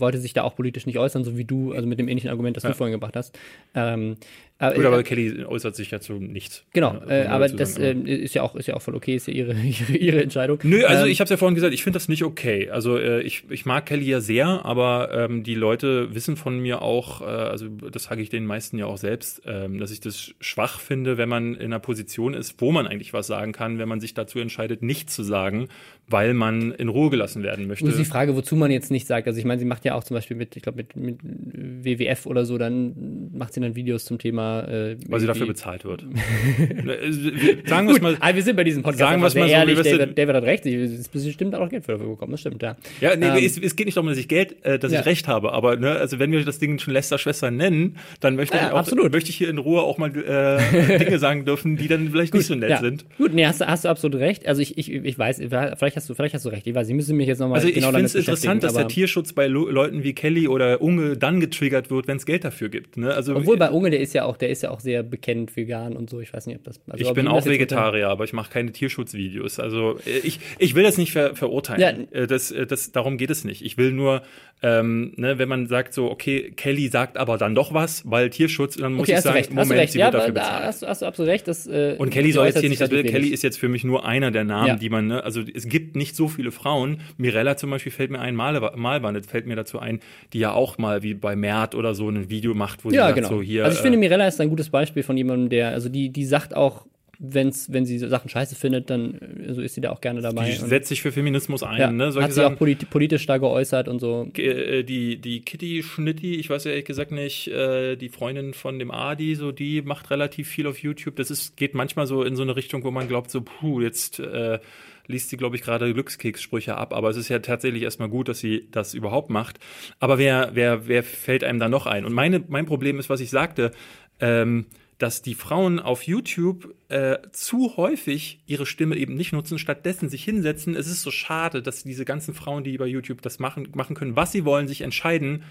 wollte sich da auch politisch nicht äußern, so wie du, also mit dem ähnlichen Argument, das ja. du vorhin gebracht hast. Ähm, aber, Gut, aber äh, Kelly äußert sich dazu nichts. Genau, äh, aber das äh, ist ja auch ist ja auch voll okay, ist ja ihre ihre, ihre Entscheidung. Nö, also ähm, ich habe es ja vorhin gesagt, ich finde das nicht okay. Also äh, ich, ich mag Kelly ja sehr, aber ähm, die Leute wissen von mir auch, äh, also das sage ich den meisten ja auch selbst, ähm, dass ich das schwach finde, wenn man in einer Position ist, wo man eigentlich was sagen kann, wenn man sich dazu entscheidet, nichts zu sagen, weil man in Ruhe gelassen werden möchte. Das ist die Frage, wozu man jetzt nicht sagt. Also ich meine, sie macht ja auch zum Beispiel mit, ich glaube mit, mit WWF oder so, dann macht sie dann Videos zum Thema äh, Weil sie dafür bezahlt wird. sagen wir mal. Aber wir sind bei diesem Podcast sagen sehr mal ehrlich. So, David, David hat recht. Es bestimmt auch Geld dafür bekommen. Das stimmt, ja. Ja, nee, ähm, es, es, geht nicht darum, dass ich Geld, äh, dass ja. ich Recht habe. Aber ne, also wenn wir das Ding schon Lester-Schwester nennen, dann möchte ich, auch, absolut. möchte ich hier in Ruhe auch mal äh, Dinge sagen dürfen, die dann vielleicht nicht so nett ja. sind. Gut, nee, hast, du, hast du absolut recht. Also ich, ich, ich weiß, vielleicht hast du, vielleicht hast du recht. Ich weiß, ich müsste mich jetzt nochmal Also ich genau finde es interessant, dass der Tierschutz bei Leuten wie Kelly oder Unge dann getriggert wird, wenn es Geld dafür gibt. Ne? Also, Obwohl bei Unge, der ist ja auch, der ist ja auch sehr bekannt vegan und so. Ich weiß nicht, ob das. Also, ich bin auch Vegetarier, aber ich mache keine Tierschutzvideos. Also äh, ich, ich will das nicht ver, verurteilen. Ja. Äh, das, äh, das, darum geht es nicht. Ich will nur, ähm, ne, wenn man sagt so, okay, Kelly sagt aber dann doch was, weil Tierschutz, dann muss okay, ich sagen, recht, Moment, sie ja, wird dafür bezahlt. Hast, hast du absolut recht. Das, äh, und Kelly soll jetzt hier nicht das will. Kelly ist jetzt für mich nur einer der Namen, ja. die man, ne, also es gibt nicht so viele Frauen. Mirella zum Beispiel fällt mir ein, Malband fällt mir dazu ein, die ja auch mal wie bei Mert oder so ein Video macht, wo ja, sie genau. so hier. Also ich finde, Mirella ist ein gutes Beispiel von jemandem, der, also die, die sagt auch, wenn's, wenn sie Sachen scheiße findet, dann so ist sie da auch gerne dabei. Die setzt sich für Feminismus ein. Ja, ne? Solche hat sie Sachen, auch politi politisch da geäußert und so. Äh, die, die Kitty Schnitti, ich weiß ja ehrlich gesagt nicht, äh, die Freundin von dem Adi, so die macht relativ viel auf YouTube. Das ist, geht manchmal so in so eine Richtung, wo man glaubt, so, puh, jetzt äh, liest sie, glaube ich, gerade Glückskekssprüche ab. Aber es ist ja tatsächlich erstmal gut, dass sie das überhaupt macht. Aber wer, wer, wer fällt einem da noch ein? Und meine, mein Problem ist, was ich sagte, ähm, dass die Frauen auf YouTube äh, zu häufig ihre Stimme eben nicht nutzen, stattdessen sich hinsetzen. Es ist so schade, dass diese ganzen Frauen, die über YouTube das machen, machen können, was sie wollen, sich entscheiden,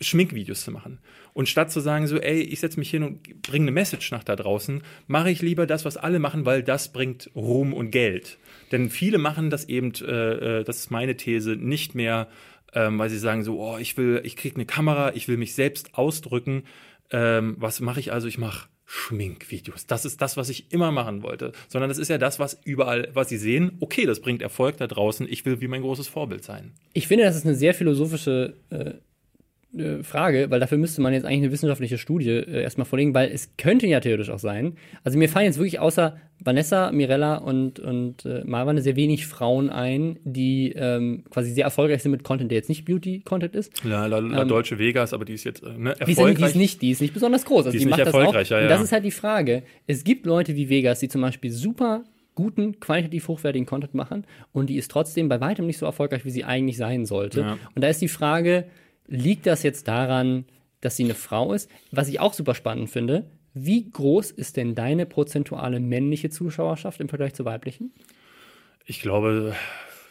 Schminkvideos zu machen. Und statt zu sagen, so, ey, ich setze mich hin und bringe eine Message nach da draußen, mache ich lieber das, was alle machen, weil das bringt Ruhm und Geld. Denn viele machen das eben, äh, äh das ist meine These, nicht mehr, ähm, weil sie sagen so, oh, ich will, ich kriege eine Kamera, ich will mich selbst ausdrücken. Ähm, was mache ich also? Ich mache Schminkvideos. Das ist das, was ich immer machen wollte. Sondern das ist ja das, was überall, was sie sehen. Okay, das bringt Erfolg da draußen. Ich will wie mein großes Vorbild sein. Ich finde, das ist eine sehr philosophische äh, äh, Frage, weil dafür müsste man jetzt eigentlich eine wissenschaftliche Studie äh, erstmal vorlegen, weil es könnte ja theoretisch auch sein. Also mir fallen jetzt wirklich außer Vanessa, Mirella und, und äh, Marwan sehr wenig Frauen ein, die ähm, quasi sehr erfolgreich sind mit Content, der jetzt nicht Beauty-Content ist. Ja, la, la ähm, Deutsche Vegas, aber die ist jetzt äh, ne, erfolgreich. Die ist, die ist, nicht, die ist nicht besonders groß. Also die, die ist nicht erfolgreich, das ja, ja. Und das ist halt die Frage. Es gibt Leute wie Vegas, die zum Beispiel super guten, qualitativ hochwertigen Content machen und die ist trotzdem bei weitem nicht so erfolgreich, wie sie eigentlich sein sollte. Ja. Und da ist die Frage, Liegt das jetzt daran, dass sie eine Frau ist? Was ich auch super spannend finde, wie groß ist denn deine prozentuale männliche Zuschauerschaft im Vergleich zur weiblichen? Ich glaube,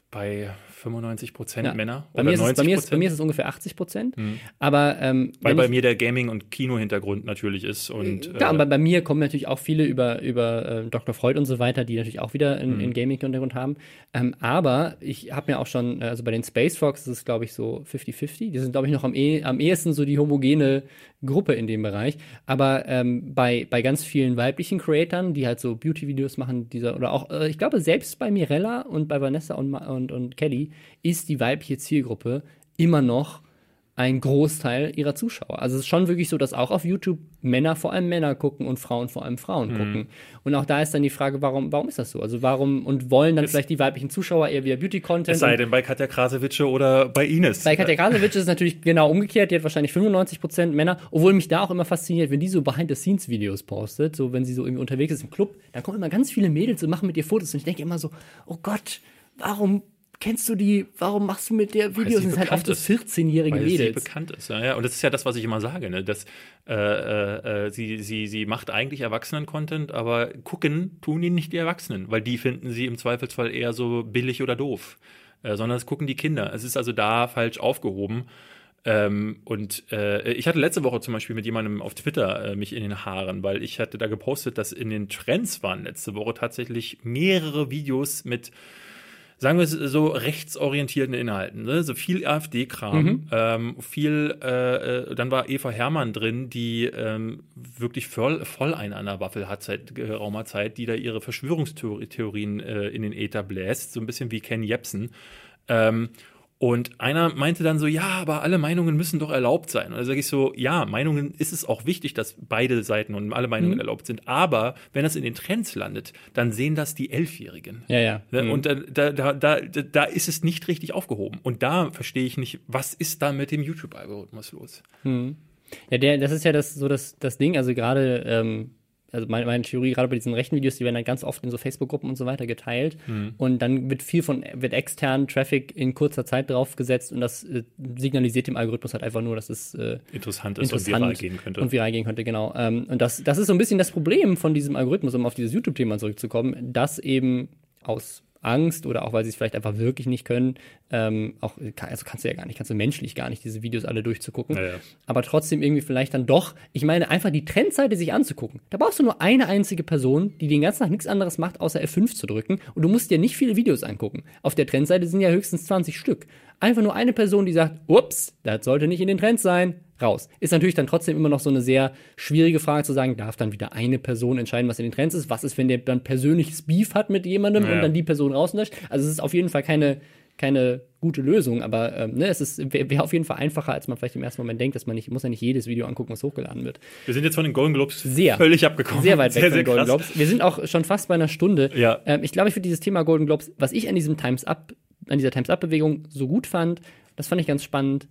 bei 95 Prozent ja. Männer. Bei, mir ist, es, bei, mir ist, bei mir ist es ungefähr 80 Prozent. Mhm. Aber ähm, weil bei ich, mir der Gaming- und Kino-Hintergrund natürlich ist. Und, ja, äh, aber bei mir kommen natürlich auch viele über, über äh, Dr. Freud und so weiter, die natürlich auch wieder einen mhm. Gaming-Hintergrund haben. Ähm, aber ich habe mir auch schon, äh, also bei den Space Fox ist es, glaube ich, so 50-50. Die sind, glaube ich, noch am, eh, am ehesten so die homogene Gruppe in dem Bereich. Aber ähm, bei, bei ganz vielen weiblichen Creatoren, die halt so Beauty-Videos machen, dieser, oder auch, äh, ich glaube, selbst bei Mirella und bei Vanessa und, und, und Kelly ist die weibliche Zielgruppe immer noch ein Großteil ihrer Zuschauer. Also es ist schon wirklich so, dass auch auf YouTube Männer vor allem Männer gucken und Frauen vor allem Frauen mhm. gucken. Und auch da ist dann die Frage, warum, warum ist das so? Also warum und wollen dann es vielleicht die weiblichen Zuschauer eher wieder Beauty-Content? Es sei denn bei Katja Krasowitsche oder bei Ines. Bei Katja Krasowitsche ist es natürlich genau umgekehrt. Die hat wahrscheinlich 95% Männer, obwohl mich da auch immer fasziniert, wenn die so Behind-the-Scenes-Videos postet, so wenn sie so irgendwie unterwegs ist im Club, dann kommen immer ganz viele Mädels und machen mit ihr Fotos und ich denke immer so, oh Gott, warum kennst du die, warum machst du mit der Videos? Das sind halt oft so 14-jährige Mädels. sie bekannt ist, ja, ja. Und das ist ja das, was ich immer sage, ne? Dass, äh, äh, äh, sie, sie, sie macht eigentlich Erwachsenen-Content, aber gucken tun die nicht die Erwachsenen, weil die finden sie im Zweifelsfall eher so billig oder doof. Äh, sondern es gucken die Kinder. Es ist also da falsch aufgehoben. Ähm, und äh, ich hatte letzte Woche zum Beispiel mit jemandem auf Twitter äh, mich in den Haaren, weil ich hatte da gepostet, dass in den Trends waren letzte Woche tatsächlich mehrere Videos mit sagen wir es so, rechtsorientierten Inhalten. Ne? So viel AfD-Kram, mhm. ähm, viel, äh, äh, dann war Eva Hermann drin, die ähm, wirklich voll, voll einen an der Waffel hat seit geraumer Zeit, die da ihre Verschwörungstheorien äh, in den Äther bläst, so ein bisschen wie Ken Jebsen. Ähm, und einer meinte dann so, ja, aber alle Meinungen müssen doch erlaubt sein. Und da sage ich so, ja, Meinungen ist es auch wichtig, dass beide Seiten und alle Meinungen mhm. erlaubt sind. Aber wenn das in den Trends landet, dann sehen das die Elfjährigen. Ja, ja. Ne? Mhm. Und da, da, da, da ist es nicht richtig aufgehoben. Und da verstehe ich nicht, was ist da mit dem YouTube-Algorithmus los? Mhm. Ja, der, das ist ja das, so das, das Ding. Also gerade ähm also meine, meine Theorie, gerade bei diesen rechten Videos, die werden dann ganz oft in so Facebook-Gruppen und so weiter geteilt. Mhm. Und dann wird viel von, wird externen Traffic in kurzer Zeit draufgesetzt und das äh, signalisiert dem Algorithmus halt einfach nur, dass es äh, interessant ist interessant und viral gehen könnte. Und viral gehen könnte, genau. Ähm, und das, das ist so ein bisschen das Problem von diesem Algorithmus, um auf dieses YouTube-Thema zurückzukommen, dass eben aus Angst oder auch weil sie es vielleicht einfach wirklich nicht können. Ähm, auch, also kannst du ja gar nicht, kannst du menschlich gar nicht, diese Videos alle durchzugucken. Ja, ja. Aber trotzdem irgendwie vielleicht dann doch, ich meine, einfach die Trendseite sich anzugucken. Da brauchst du nur eine einzige Person, die den ganzen Tag nichts anderes macht, außer F5 zu drücken. Und du musst dir nicht viele Videos angucken. Auf der Trendseite sind ja höchstens 20 Stück. Einfach nur eine Person, die sagt, ups, das sollte nicht in den Trends sein, raus. Ist natürlich dann trotzdem immer noch so eine sehr schwierige Frage zu sagen, darf dann wieder eine Person entscheiden, was in den Trends ist? Was ist, wenn der dann persönliches Beef hat mit jemandem ja. und dann die Person rauslöscht? Also es ist auf jeden Fall keine, keine gute Lösung, aber ähm, ne, es ist wäre auf jeden Fall einfacher, als man vielleicht im ersten Moment denkt, dass man nicht muss ja nicht jedes Video angucken, was hochgeladen wird. Wir sind jetzt von den Golden Globes sehr, völlig abgekommen. Sehr weit weg sehr, von den Golden Globes. Wir sind auch schon fast bei einer Stunde. Ja. Ähm, ich glaube, ich würde dieses Thema Golden Globes, was ich an diesem Times Up, an dieser Times Up Bewegung so gut fand, das fand ich ganz spannend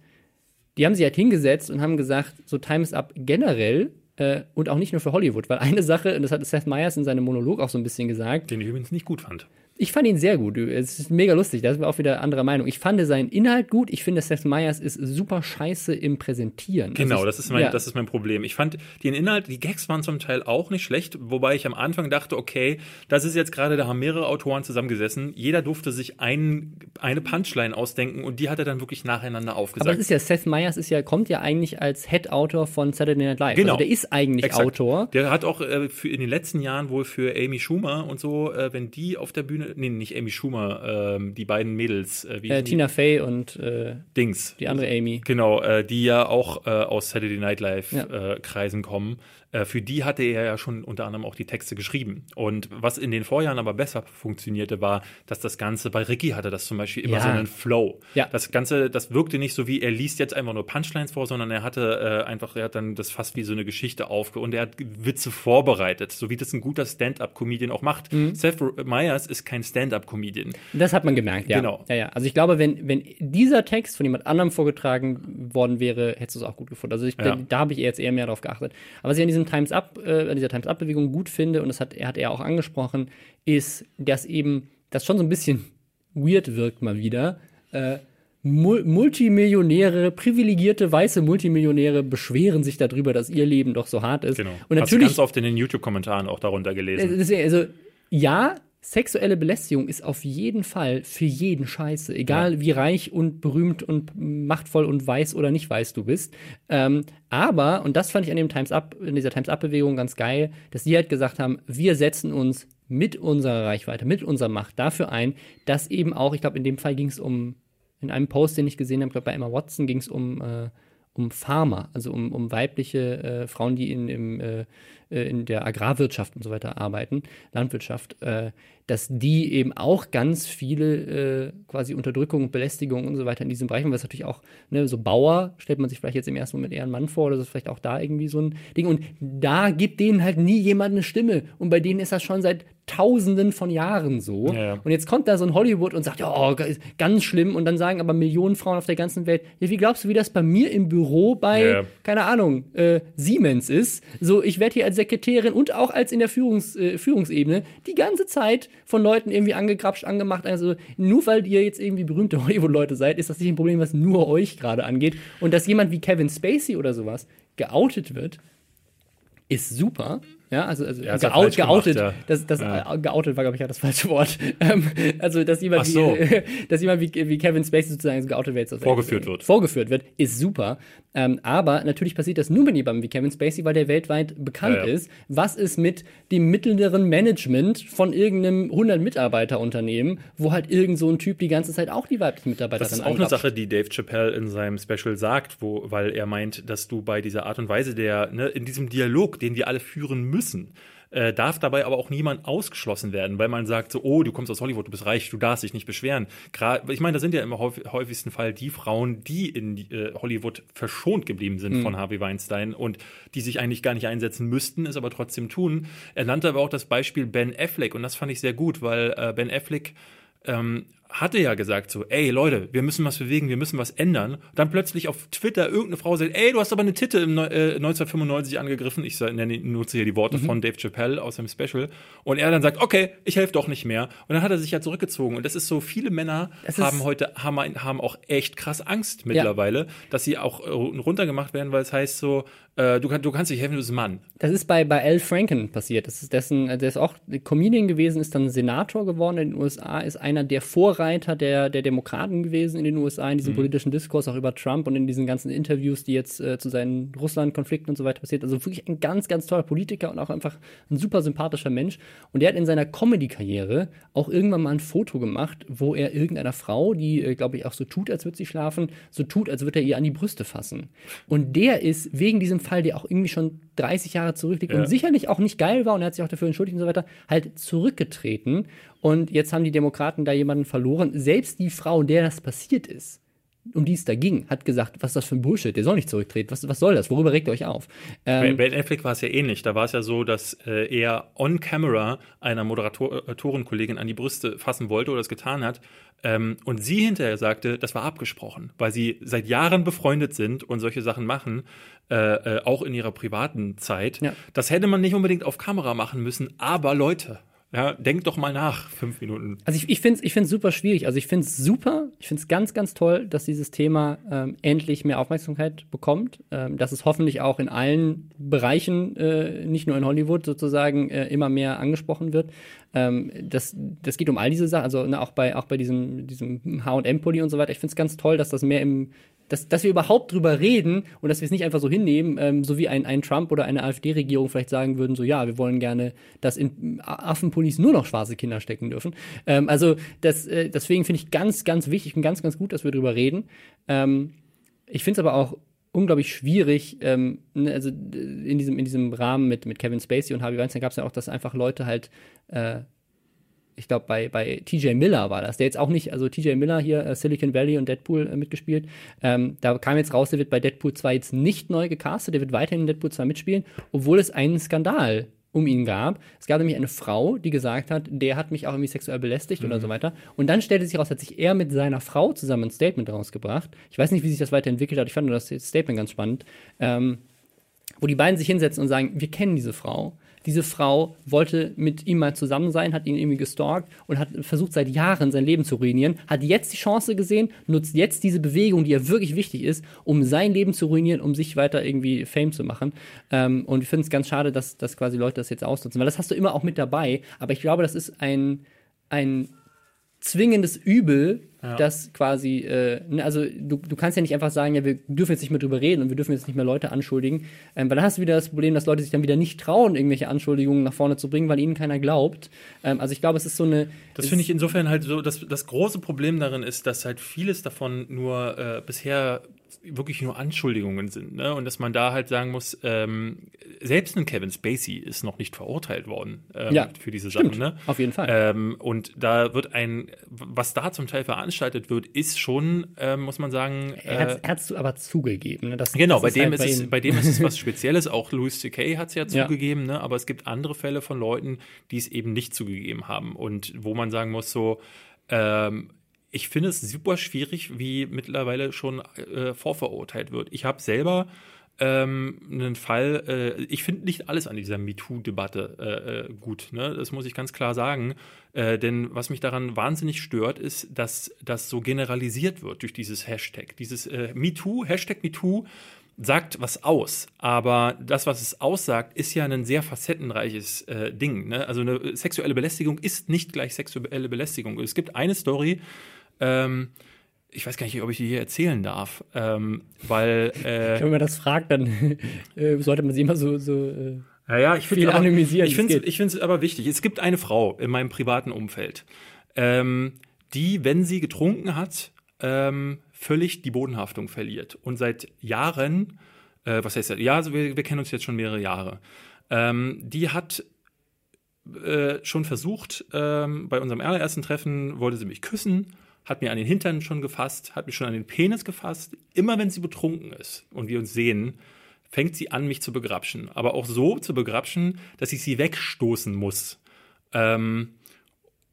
die haben sich halt hingesetzt und haben gesagt, so Times Up generell äh, und auch nicht nur für Hollywood, weil eine Sache, und das hat Seth Meyers in seinem Monolog auch so ein bisschen gesagt. Den ich übrigens nicht gut fand. Ich fand ihn sehr gut. Es ist mega lustig. Da ist auch wieder anderer Meinung. Ich fand seinen Inhalt gut. Ich finde, Seth Meyers ist super scheiße im Präsentieren. Genau, also das, ist mein, ja. das ist mein Problem. Ich fand den Inhalt, die Gags waren zum Teil auch nicht schlecht, wobei ich am Anfang dachte, okay, das ist jetzt gerade, da haben mehrere Autoren zusammengesessen. Jeder durfte sich ein, eine Punchline ausdenken und die hat er dann wirklich nacheinander aufgesagt. Aber das ist ja, Seth Meyers ist ja, kommt ja eigentlich als Head-Autor von Saturday Night Live. Genau. Also der ist eigentlich Exakt. Autor. Der hat auch äh, für in den letzten Jahren wohl für Amy Schumer und so, äh, wenn die auf der Bühne, nee, nicht Amy Schumer, äh, die beiden Mädels. Äh, äh Tina Fey und äh, Dings. Die andere Amy. Genau, äh, die ja auch aus Saturday Night Live ja. Kreisen kommen. Äh, für die hatte er ja schon unter anderem auch die Texte geschrieben. Und was in den Vorjahren aber besser funktionierte, war, dass das Ganze, bei Ricky hatte das zum Beispiel immer ja. so einen Flow. Ja. Das Ganze, das wirkte nicht so wie, er liest jetzt einfach nur Punchlines vor, sondern er hatte äh, einfach, er hat dann das fast wie so eine Geschichte aufge und er hat Witze vorbereitet, so wie das ein guter Stand-up-Comedian auch macht. Mhm. Seth Meyers ist kein Stand-up-Comedian. Das hat man gemerkt, ja. Genau. Ja, ja. Also ich glaube, wenn, wenn dieser Text von jemand anderem vorgetragen worden wäre, hättest du es auch gut gefunden. Also ich, ja. da, da habe ich jetzt eher mehr darauf geachtet. Aber was ich an diesem Times Up, äh, dieser Times Up-Bewegung gut finde, und das hat, er hat er auch angesprochen, ist, dass eben das schon so ein bisschen weird wirkt mal wieder. Äh, Multimillionäre, privilegierte weiße Multimillionäre beschweren sich darüber, dass ihr Leben doch so hart ist. Genau. Und natürlich Hast du ganz oft in den YouTube-Kommentaren auch darunter gelesen. Also ja, sexuelle Belästigung ist auf jeden Fall für jeden scheiße, egal ja. wie reich und berühmt und machtvoll und weiß oder nicht weiß du bist. Ähm, aber, und das fand ich an dem Times Up, in dieser Times Up-Bewegung ganz geil, dass die halt gesagt haben, wir setzen uns mit unserer Reichweite, mit unserer Macht dafür ein, dass eben auch, ich glaube, in dem Fall ging es um, in einem Post, den ich gesehen habe, glaube bei Emma Watson ging es um, äh, um Farmer, also um, um weibliche äh, Frauen, die in, im, äh, äh, in der Agrarwirtschaft und so weiter arbeiten, Landwirtschaft, äh, dass die eben auch ganz viele äh, quasi Unterdrückung, Belästigung und so weiter in diesem Bereich haben, was natürlich auch, ne, so Bauer stellt man sich vielleicht jetzt im ersten Moment eher einen Mann vor, oder das ist vielleicht auch da irgendwie so ein Ding. Und da gibt denen halt nie jemand eine Stimme. Und bei denen ist das schon seit Tausenden von Jahren so. Ja. Und jetzt kommt da so ein Hollywood und sagt, ja, oh, ganz schlimm. Und dann sagen aber Millionen Frauen auf der ganzen Welt, ja, wie glaubst du, wie das bei mir im Büro bei, ja. keine Ahnung, äh, Siemens ist? So, ich werde hier als Sekretärin und auch als in der Führungs, äh, Führungsebene die ganze Zeit von Leuten irgendwie angegrapscht, angemacht. Also nur weil ihr jetzt irgendwie berühmte Hollywood-Leute seid, ist das nicht ein Problem, was nur euch gerade angeht. Und dass jemand wie Kevin Spacey oder sowas geoutet wird, ist super. Ja, also, also ja, geout, geoutet, gemacht, ja. das, das ja. geoutet war, glaube ich, ja das falsche Wort. Ähm, also, dass jemand, so. wie, dass jemand wie, wie Kevin Spacey sozusagen geoutet wird, vorgeführt wird. Vorgeführt wird, ist super. Ähm, aber natürlich passiert das nur mit jemandem wie Kevin Spacey, weil der weltweit bekannt ja, ist. Was ist mit dem mittleren Management von irgendeinem 100-Mitarbeiter-Unternehmen, wo halt irgend so ein Typ die ganze Zeit auch die weiblichen Mitarbeiter Das ist auch eine Sache, die Dave Chappelle in seinem Special sagt, wo, weil er meint, dass du bei dieser Art und Weise der, ne, in diesem Dialog, den wir alle führen müssen, müssen. Äh, darf dabei aber auch niemand ausgeschlossen werden, weil man sagt so, oh, du kommst aus Hollywood, du bist reich, du darfst dich nicht beschweren. Gra ich meine, das sind ja im häufigsten Fall die Frauen, die in äh, Hollywood verschont geblieben sind mhm. von Harvey Weinstein und die sich eigentlich gar nicht einsetzen müssten, es aber trotzdem tun. Er nannte aber auch das Beispiel Ben Affleck und das fand ich sehr gut, weil äh, Ben Affleck ähm, hatte ja gesagt so, ey Leute, wir müssen was bewegen, wir müssen was ändern. Dann plötzlich auf Twitter irgendeine Frau sagt, ey, du hast aber eine Titte im, äh, 1995 angegriffen. Ich nenne, nutze hier die Worte mhm. von Dave Chappelle aus seinem Special. Und er dann sagt, okay, ich helfe doch nicht mehr. Und dann hat er sich ja zurückgezogen. Und das ist so, viele Männer haben heute, haben, haben auch echt krass Angst mittlerweile, ja. dass sie auch äh, runtergemacht werden, weil es heißt so, äh, du, kann, du kannst nicht helfen, du bist ein Mann. Das ist bei, bei Al Franken passiert. Das ist dessen, der ist auch Comedian gewesen, ist dann Senator geworden in den USA, ist einer der Vorreiter der, der Demokraten gewesen in den USA, in diesem mhm. politischen Diskurs, auch über Trump und in diesen ganzen Interviews, die jetzt äh, zu seinen Russland-Konflikten und so weiter passiert. Also wirklich ein ganz, ganz toller Politiker und auch einfach ein super sympathischer Mensch. Und der hat in seiner Comedy-Karriere auch irgendwann mal ein Foto gemacht, wo er irgendeiner Frau, die, äh, glaube ich, auch so tut, als würde sie schlafen, so tut, als würde er ihr an die Brüste fassen. Und der ist wegen diesem Fall, der auch irgendwie schon 30 Jahre zurückliegt ja. und sicherlich auch nicht geil war und er hat sich auch dafür entschuldigt und so weiter, halt zurückgetreten. Und jetzt haben die Demokraten da jemanden verloren. Selbst die Frau, der das passiert ist, um die es da ging, hat gesagt, was ist das für ein Bullshit, der soll nicht zurücktreten, was, was soll das, worüber regt ihr euch auf? Ähm, Bei Ben Affleck war es ja ähnlich, da war es ja so, dass äh, er on camera einer Moderatorenkollegin an die Brüste fassen wollte oder es getan hat ähm, und sie hinterher sagte, das war abgesprochen, weil sie seit Jahren befreundet sind und solche Sachen machen, äh, äh, auch in ihrer privaten Zeit. Ja. Das hätte man nicht unbedingt auf Kamera machen müssen, aber Leute, Ja, denk doch mal nach, fünf Minuten. Also ich, ich finde es ich find's super schwierig. Also ich finde es super, ich finde es ganz, ganz toll, dass dieses Thema ähm, endlich mehr Aufmerksamkeit bekommt. Ähm, dass es hoffentlich auch in allen Bereichen, äh, nicht nur in Hollywood sozusagen, äh, immer mehr angesprochen wird. Ähm, das, das geht um all diese Sachen, also ne, auch bei, auch bei diesem, diesem HM-Pulli und so weiter. Ich finde es ganz toll, dass das mehr im, dass, dass wir überhaupt drüber reden und dass wir es nicht einfach so hinnehmen, ähm, so wie ein, ein Trump oder eine AfD-Regierung vielleicht sagen würden, so ja, wir wollen gerne, dass in Affenpullis nur noch schwarze Kinder stecken dürfen. Ähm, also das, äh, deswegen finde ich ganz, ganz wichtig und ganz, ganz gut, dass wir drüber reden. Ähm, ich finde es aber auch unglaublich schwierig, ähm, ne, also in diesem, in diesem Rahmen mit, mit Kevin Spacey und Harvey Weinstein gab es ja auch, dass einfach Leute halt äh, ich glaube, bei, bei TJ Miller war das, der jetzt auch nicht, also TJ Miller hier, äh, Silicon Valley und Deadpool äh, mitgespielt. Ähm, da kam jetzt raus, der wird bei Deadpool 2 jetzt nicht neu gecastet, der wird weiterhin in Deadpool 2 mitspielen, obwohl es einen Skandal um ihn gab. Es gab nämlich eine Frau, die gesagt hat, der hat mich auch irgendwie sexuell belästigt mhm. oder so weiter. Und dann stellte sich raus, hat sich er mit seiner Frau zusammen ein Statement rausgebracht. Ich weiß nicht, wie sich das weiterentwickelt hat. Ich fand nur das Statement ganz spannend. Ähm, wo die beiden sich hinsetzen und sagen, wir kennen diese Frau diese Frau wollte mit ihm mal zusammen sein, hat ihn irgendwie gestalkt und hat versucht seit Jahren sein Leben zu ruinieren, hat jetzt die Chance gesehen, nutzt jetzt diese Bewegung, die ja wirklich wichtig ist, um sein Leben zu ruinieren, um sich weiter irgendwie Fame zu machen. Ähm, und ich finde es ganz schade, dass, dass quasi Leute das jetzt ausnutzen, weil das hast du immer auch mit dabei. Aber ich glaube, das ist ein, ein zwingendes Übel, ja. das quasi, äh, ne, also du, du kannst ja nicht einfach sagen, ja, wir dürfen jetzt nicht mehr drüber reden und wir dürfen jetzt nicht mehr Leute anschuldigen, ähm, weil dann hast du wieder das Problem, dass Leute sich dann wieder nicht trauen, irgendwelche Anschuldigungen nach vorne zu bringen, weil ihnen keiner glaubt. Ähm, also ich glaube, es ist so eine. Das finde ich insofern halt so, dass das große Problem darin ist, dass halt vieles davon nur äh, bisher wirklich nur Anschuldigungen sind. Ne? Und dass man da halt sagen muss, ähm, selbst ein Kevin Spacey ist noch nicht verurteilt worden ähm, ja, für diese Sachen. Ne? Auf jeden Fall. Ähm, und da wird ein, was da zum Teil veranstaltet wird, ist schon, äh, muss man sagen. Äh, er hat es aber zugegeben. Ne? Das, genau, das bei, dem halt ist es, bei dem ist es was Spezielles. Auch Louis C.K. hat es ja zugegeben, ja. Ne? aber es gibt andere Fälle von Leuten, die es eben nicht zugegeben haben. Und wo man sagen muss, so, ähm, ich finde es super schwierig, wie mittlerweile schon äh, vorverurteilt wird. Ich habe selber ähm, einen Fall, äh, ich finde nicht alles an dieser MeToo-Debatte äh, äh, gut, ne? das muss ich ganz klar sagen. Denn was mich daran wahnsinnig stört, ist, dass das so generalisiert wird durch dieses Hashtag. Dieses MeToo, Hashtag MeToo sagt was aus, aber das, was es aussagt, ist ja ein sehr facettenreiches Ding. Ne? Also eine sexuelle Belästigung ist nicht gleich sexuelle Belästigung. Es gibt eine Story, ähm, ich weiß gar nicht, ob ich die hier erzählen darf, ähm, weil. Äh, Wenn man das fragt, dann äh, sollte man sie immer so. so äh, ja, ja, ich finde anonymisieren. Ich finde es aber wichtig. Es gibt eine Frau in meinem privaten Umfeld, ähm, die, wenn sie getrunken hat, ähm, völlig die Bodenhaftung verliert und seit Jahren, äh, was heißt das? Ja, also wir, wir kennen uns jetzt schon mehrere Jahre. Ähm, die hat äh, schon versucht, ähm, bei unserem allerersten Treffen wollte sie mich küssen hat mir an den Hintern schon gefasst, hat mich schon an den Penis gefasst. Immer wenn sie betrunken ist und wir uns sehen, fängt sie an, mich zu begrapschen. Aber auch so zu begrapschen, dass ich sie wegstoßen muss. Ähm,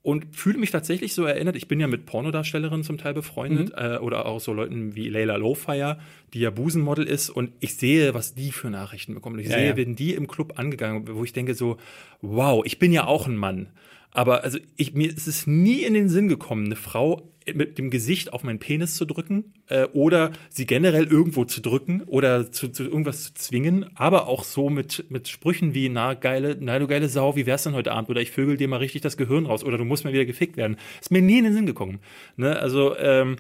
und fühle mich tatsächlich so erinnert, ich bin ja mit Pornodarstellerinnen zum Teil befreundet mhm. äh, oder auch so Leuten wie Layla Lowfire, die ja Busenmodel ist und ich sehe, was die für Nachrichten bekommen. Ich ja, sehe, ja. werden die im Club angegangen, wo ich denke so, wow, ich bin ja auch ein Mann. Aber also ich, mir ist es nie in den Sinn gekommen, eine Frau mit dem Gesicht auf meinen Penis zu drücken äh, oder sie generell irgendwo zu drücken oder zu, zu, irgendwas zu zwingen, aber auch so mit, mit Sprüchen wie, na geile, na du geile Sau, wie wär's denn heute Abend? Oder ich vögel dir mal richtig das Gehirn raus oder du musst mal wieder gefickt werden. Ist mir nie in den Sinn gekommen. Ne? Also ähm,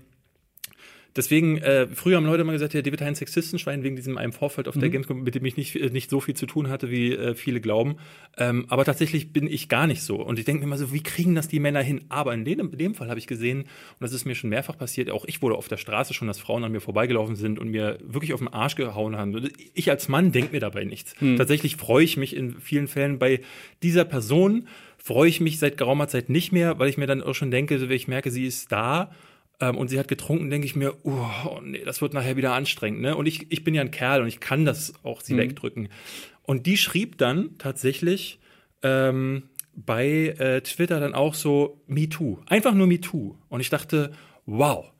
Deswegen, äh, früher haben Leute immer gesagt, ja, David ein Sexistenschwein wegen diesem einen Vorfall auf mhm. der Gamescom, mit dem ich nicht, äh, nicht so viel zu tun hatte, wie äh, viele glauben. Ähm, aber tatsächlich bin ich gar nicht so. Und ich denke mir immer so, wie kriegen das die Männer hin? Aber in dem, in dem Fall habe ich gesehen, und das ist mir schon mehrfach passiert, auch ich wurde auf der Straße schon, dass Frauen an mir vorbeigelaufen sind und mir wirklich auf den Arsch gehauen haben. Ich als Mann denke mir dabei nichts. Mhm. Tatsächlich freue ich mich in vielen Fällen bei dieser Person, freue ich mich seit geraumer Zeit nicht mehr, weil ich mir dann auch schon denke, wenn ich merke, sie ist da ähm, und sie hat getrunken, denke ich mir, oh, nee, das wird nachher wieder anstrengend. Ne? Und ich, ich bin ja ein Kerl und ich kann das auch sie mhm. wegdrücken. Und die schrieb dann tatsächlich ähm, bei äh, Twitter dann auch so Me Too. Einfach nur Me Too. Und ich dachte, wow.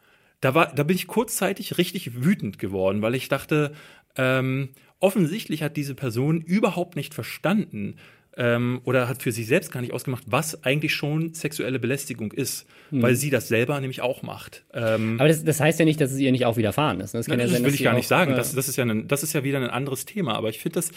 Da, war, da bin ich kurzzeitig richtig wütend geworden, weil ich dachte, ähm, offensichtlich hat diese Person überhaupt nicht verstanden, ähm, oder hat für sich selbst gar nicht ausgemacht, was eigentlich schon sexuelle Belästigung ist, mhm. weil sie das selber nämlich auch macht. Ähm, Aber das, das, heißt ja nicht, dass es ihr nicht auch widerfahren ist. Ne? Das, kann das ja sein, will ich gar nicht sagen. Äh, das, das, ist ja ein, das ist ja wieder ein anderes Thema. Aber ich finde das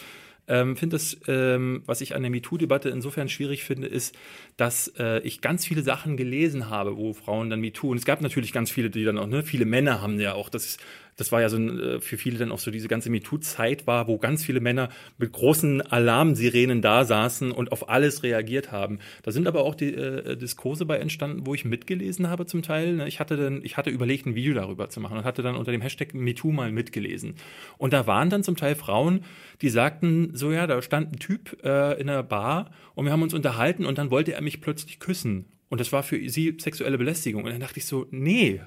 ähm, finde das, ähm, was ich an der MeToo-Debatte insofern schwierig finde, ist, dass äh, ich ganz viele Sachen gelesen habe, wo Frauen dann MeToo, und es gab natürlich ganz viele, die dann auch, ne, viele Männer haben ja auch, das das war ja so ein, äh, für viele dann auch so diese ganze MeToo-Zeit war, wo ganz viele Männer mit großen Alarmsirenen da saßen und auf alles reagiert haben. Da sind aber auch die äh, Diskurse bei entstanden, wo ich mitgelesen habe zum Teil. Ne? Ich hatte dann, ich hatte überlegt, ein Video darüber zu machen und hatte dann unter dem Hashtag MeToo mal mitgelesen. Und da waren dann zum Teil Frauen, die sagten, so ja, da stand ein Typ äh, in einer Bar und wir haben uns unterhalten und dann wollte er mich plötzlich küssen. Und das war für sie sexuelle Belästigung. Und dann dachte ich so, nee,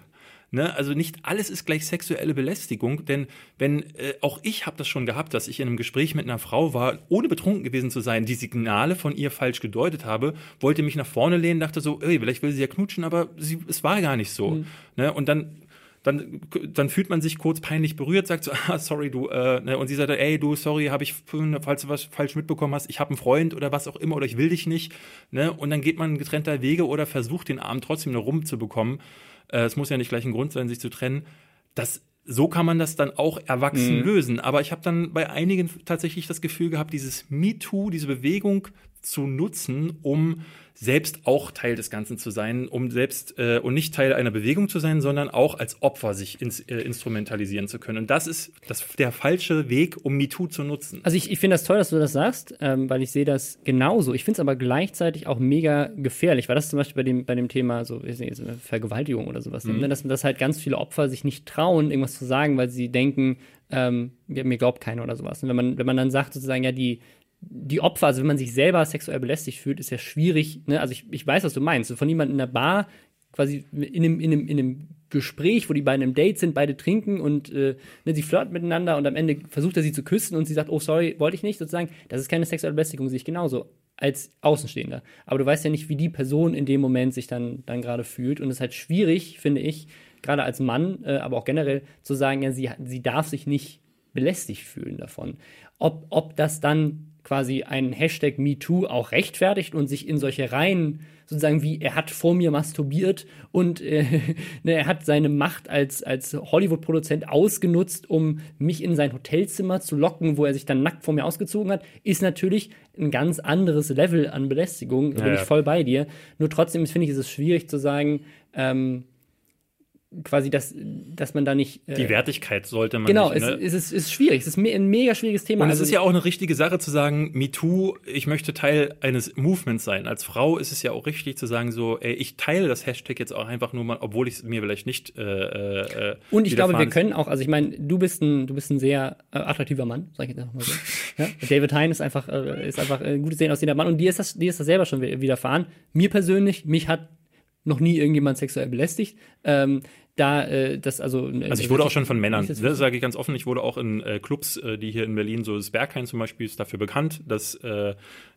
Ne? Also nicht alles ist gleich sexuelle Belästigung, denn wenn äh, auch ich habe das schon gehabt, dass ich in einem Gespräch mit einer Frau war, ohne betrunken gewesen zu sein, die Signale von ihr falsch gedeutet habe, wollte mich nach vorne lehnen, dachte so, ey, vielleicht will sie ja knutschen, aber sie, es war gar nicht so. Mhm. Ne? Und dann dann, dann fühlt man sich kurz peinlich berührt, sagt so, ah, sorry, du, äh, ne? und sie sagt, ey, du, sorry, habe ich, falls du was falsch mitbekommen hast, ich habe einen Freund oder was auch immer, oder ich will dich nicht, ne? Und dann geht man getrennter Wege oder versucht den Arm trotzdem noch rumzubekommen. Äh, es muss ja nicht gleich ein Grund sein, sich zu trennen. Das so kann man das dann auch erwachsen mhm. lösen. Aber ich habe dann bei einigen tatsächlich das Gefühl gehabt, dieses MeToo, diese Bewegung zu nutzen, um selbst auch Teil des Ganzen zu sein, um selbst äh, und nicht Teil einer Bewegung zu sein, sondern auch als Opfer sich ins, äh, instrumentalisieren zu können. Und das ist das, der falsche Weg, um MeToo zu nutzen. Also ich, ich finde das toll, dass du das sagst, ähm, weil ich sehe das genauso. Ich finde es aber gleichzeitig auch mega gefährlich, weil das zum Beispiel bei dem, bei dem Thema so, ich nicht, so eine Vergewaltigung oder sowas, mhm. ne? dass, dass halt ganz viele Opfer sich nicht trauen, irgendwas zu sagen, weil sie denken, ähm, mir glaubt keiner oder sowas. Und wenn man, wenn man dann sagt sozusagen, ja, die, die Opfer, also wenn man sich selber sexuell belästigt fühlt, ist ja schwierig. Ne? Also ich, ich weiß, was du meinst. von jemandem in der Bar, quasi in einem, in, einem, in einem Gespräch, wo die beiden im Date sind, beide trinken und äh, ne, sie flirten miteinander und am Ende versucht er sie zu küssen und sie sagt, oh sorry, wollte ich nicht, sozusagen. Das ist keine sexuelle Belästigung, sehe ich genauso als Außenstehender. Aber du weißt ja nicht, wie die Person in dem Moment sich dann, dann gerade fühlt. Und es ist halt schwierig, finde ich, gerade als Mann, äh, aber auch generell zu sagen, ja, sie, sie darf sich nicht belästigt fühlen davon. Ob, ob das dann quasi einen Hashtag MeToo auch rechtfertigt und sich in solche Reihen sozusagen wie er hat vor mir masturbiert und äh, ne, er hat seine Macht als, als Hollywood-Produzent ausgenutzt, um mich in sein Hotelzimmer zu locken, wo er sich dann nackt vor mir ausgezogen hat, ist natürlich ein ganz anderes Level an Belästigung. Da bin ja, ich voll bei dir. Nur trotzdem finde ich, ist es schwierig zu sagen, ähm, quasi, dass, dass man da nicht. Äh, die Wertigkeit sollte man genau, nicht. Genau, ne? es, es, ist, schwierig. Es ist ein mega schwieriges Thema. Und also, es ist ja auch eine richtige Sache zu sagen, MeToo, ich möchte Teil eines Movements sein. Als Frau ist es ja auch richtig zu sagen, so, ey, ich teile das Hashtag jetzt auch einfach nur mal, obwohl ich es mir vielleicht nicht. Äh, äh, Und ich glaube, wir können auch, also ich meine, du bist ein, du bist ein sehr äh, attraktiver Mann, sag ich jetzt einfach mal so. ja? David Hein ist einfach, äh, ist einfach ein gutes Sehen aussehender Mann und dir ist das, dir ist das selber schon widerfahren. Mir persönlich, mich hat noch nie irgendjemand sexuell belästigt. Ähm, da äh, das also äh, also ich wurde auch schon von Männern das ne, sage ich ganz offen ich wurde auch in äh, Clubs äh, die hier in Berlin so das Berghain zum Beispiel ist dafür bekannt dass äh,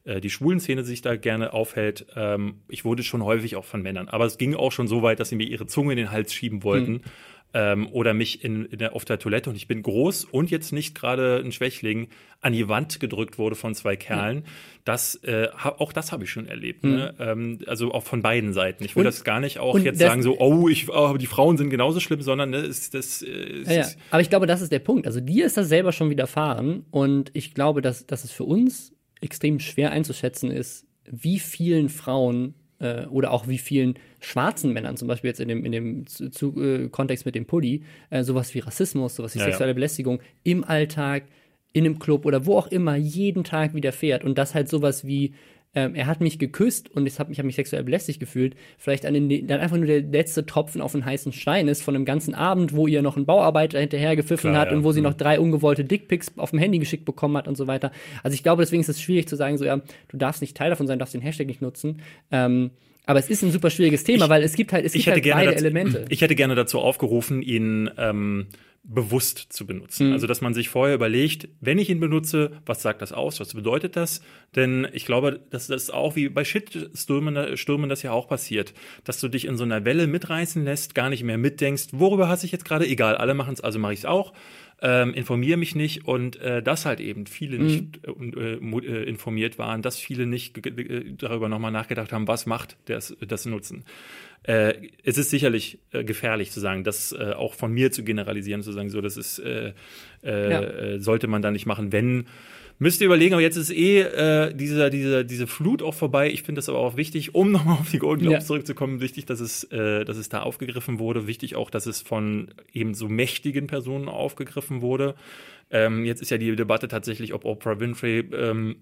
äh, die schwulen Szene sich da gerne aufhält. Ähm, ich wurde schon häufig auch von Männern. Aber es ging auch schon so weit dass sie mir ihre Zunge in den Hals schieben wollten. Mhm ähm, oder mich in, in der, auf der Toilette und ich bin groß und jetzt nicht gerade ein Schwächling an die Wand gedrückt wurde von zwei Kerlen. Mhm. Das äh, auch das habe ich schon erlebt. Mhm. Ne? Ähm, also auch von beiden Seiten. Ich will und, das gar nicht auch jetzt sagen so, oh, ich, oh, die Frauen sind genauso schlimm, sondern ne, ist das. Äh, ja, ja. Aber ich glaube, das ist der Punkt. Also dir ist das selber schon widerfahren und ich glaube, dass, dass es für uns extrem schwer einzuschätzen ist, wie vielen Frauen äh, oder auch wie vielen schwarzen Männern, zum Beispiel jetzt in dem, in dem zu, zu, äh, Kontext mit dem Pulli, äh, sowas wie Rassismus, sowas wie ja, sexuelle ja. Belästigung im Alltag, in einem Club oder wo auch immer jeden Tag widerfährt und das halt sowas wie ähm, er hat mich geküsst und ich habe mich, hab mich sexuell belästigt gefühlt, vielleicht an den, dann einfach nur der letzte Tropfen auf den heißen Stein ist von einem ganzen Abend, wo ihr noch einen Bauarbeiter hinterher gepfiffen Klar, hat ja. und wo sie mhm. noch drei ungewollte Dickpics auf dem Handy geschickt bekommen hat und so weiter. Also ich glaube, deswegen ist es schwierig zu sagen, so ja, du darfst nicht Teil davon sein, darfst den Hashtag nicht nutzen. Ähm, aber es ist ein super schwieriges Thema, ich, weil es gibt halt, es gibt halt beide dazu, Elemente. Ich hätte gerne dazu aufgerufen, ihn ähm, bewusst zu benutzen. Mhm. Also, dass man sich vorher überlegt, wenn ich ihn benutze, was sagt das aus? Was bedeutet das? Denn ich glaube, dass das auch wie bei Shitstürmen Stürmen das ja auch passiert, dass du dich in so einer Welle mitreißen lässt, gar nicht mehr mitdenkst, worüber hasse ich jetzt gerade? Egal, alle machen es, also mache ich es auch. Ähm, informiere mich nicht und äh, dass halt eben viele mhm. nicht äh, äh, informiert waren, dass viele nicht darüber nochmal nachgedacht haben, was macht das, das Nutzen. Äh, es ist sicherlich äh, gefährlich zu sagen, das äh, auch von mir zu generalisieren, zu sagen, so, das ist, ja. sollte man da nicht machen, wenn Müsst ihr überlegen, aber jetzt ist eh äh, diese, diese, diese Flut auch vorbei. Ich finde das aber auch wichtig, um nochmal auf die Golden Globes ja. zurückzukommen, wichtig, dass es, äh, dass es da aufgegriffen wurde. Wichtig auch, dass es von eben so mächtigen Personen aufgegriffen wurde. Ähm, jetzt ist ja die Debatte tatsächlich, ob Oprah Winfrey ähm,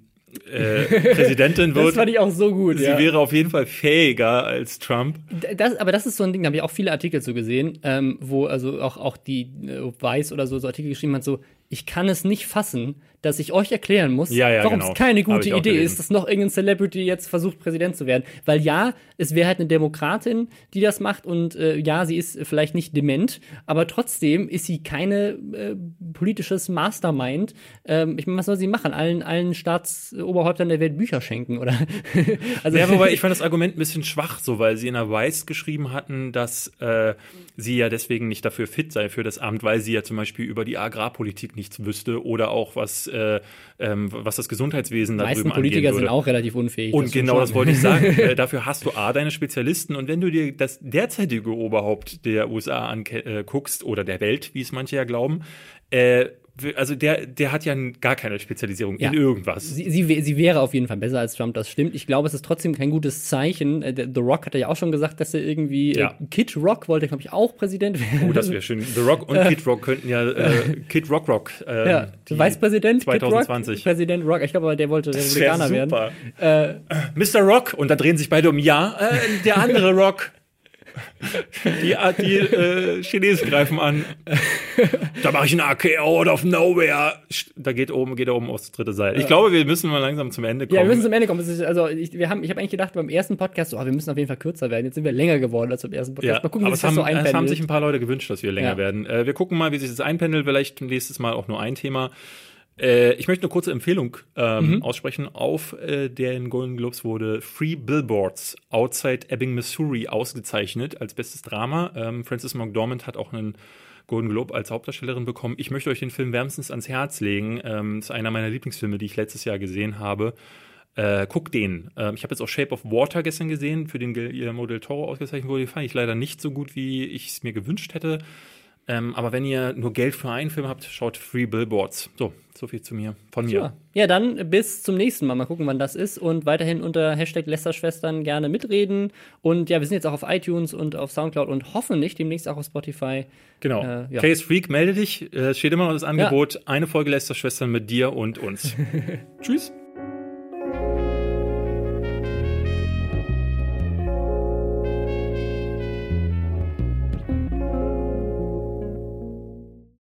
äh, Präsidentin wird. Das fand ich auch so gut. Sie ja. wäre auf jeden Fall fähiger als Trump. Das, aber das ist so ein Ding, da habe ich auch viele Artikel zu gesehen, ähm, wo also auch, auch die äh, Weiß oder so, so Artikel geschrieben hat, so, ich kann es nicht fassen, dass ich euch erklären muss, ja, ja, warum genau. es keine gute Idee ist, dass noch irgendein Celebrity jetzt versucht, Präsident zu werden. Weil ja, es wäre halt eine Demokratin, die das macht und äh, ja, sie ist vielleicht nicht dement, aber trotzdem ist sie keine äh, politisches Mastermind. Ähm, ich meine, was soll sie machen? Allen, allen Staatsoberhäuptern der Welt Bücher schenken, oder? also, ja, wobei ich fand das Argument ein bisschen schwach, so, weil sie in der Weiß geschrieben hatten, dass äh, sie ja deswegen nicht dafür fit sei für das Amt, weil sie ja zum Beispiel über die Agrarpolitik nichts wüsste oder auch was äh, ähm, was das Gesundheitswesen da drüben meisten Politiker sind auch relativ unfähig. Und genau das wollte ich sagen. äh, dafür hast du A, deine Spezialisten und wenn du dir das derzeitige Oberhaupt der USA anguckst äh, oder der Welt, wie es manche ja glauben, äh, also der, der hat ja gar keine Spezialisierung ja. in irgendwas. Sie, sie, sie, wäre auf jeden Fall besser als Trump, das stimmt. Ich glaube, es ist trotzdem kein gutes Zeichen. Äh, The Rock hat ja auch schon gesagt, dass er irgendwie äh, ja. äh, Kid Rock wollte, glaube ich, auch Präsident werden. Oh, das wäre schön. The Rock und Kid Rock könnten ja äh, Kid Rock Rock. Äh, ja, Vicepräsident 2020. Rock, Präsident Rock. Ich glaube, der wollte Republikaner werden. Äh, Mr. Rock und da drehen sich beide um Ja. Äh, der andere Rock. Die, die äh, Chinesen greifen an. Da mache ich ein AKO out of nowhere. Da geht oben, geht er oben aufs dritte Seil. Ich glaube, wir müssen mal langsam zum Ende kommen. Ja, wir müssen zum Ende kommen. Ist, also ich, wir haben, ich habe eigentlich gedacht beim ersten Podcast, so, oh, wir müssen auf jeden Fall kürzer werden. Jetzt sind wir länger geworden als beim ersten Podcast. Ja, mal gucken, wie sich das so einpendelt. Es haben sich ein paar Leute gewünscht, dass wir länger ja. werden. Äh, wir gucken mal, wie sich das einpendelt. Vielleicht nächstes Mal auch nur ein Thema. Äh, ich möchte eine kurze Empfehlung ähm, mhm. aussprechen. Auf äh, den Golden Globes wurde Free Billboards Outside Ebbing, Missouri ausgezeichnet als bestes Drama. Ähm, Frances McDormand hat auch einen Golden Globe als Hauptdarstellerin bekommen. Ich möchte euch den Film wärmstens ans Herz legen. Ähm, ist einer meiner Lieblingsfilme, die ich letztes Jahr gesehen habe. Äh, guck den. Äh, ich habe jetzt auch Shape of Water gestern gesehen, für den Guillermo del Toro ausgezeichnet wurde. Den fand ich leider nicht so gut, wie ich es mir gewünscht hätte. Ähm, aber wenn ihr nur Geld für einen Film habt, schaut Free Billboards. So, so viel zu mir, von mir. Ja. ja, dann bis zum nächsten Mal. Mal gucken, wann das ist. Und weiterhin unter Hashtag Lästerschwestern gerne mitreden. Und ja, wir sind jetzt auch auf iTunes und auf Soundcloud und hoffentlich demnächst auch auf Spotify. Genau. Äh, ja. Case Freak, melde dich. Es steht immer noch das Angebot. Ja. Eine Folge Lästerschwestern mit dir und uns. Tschüss.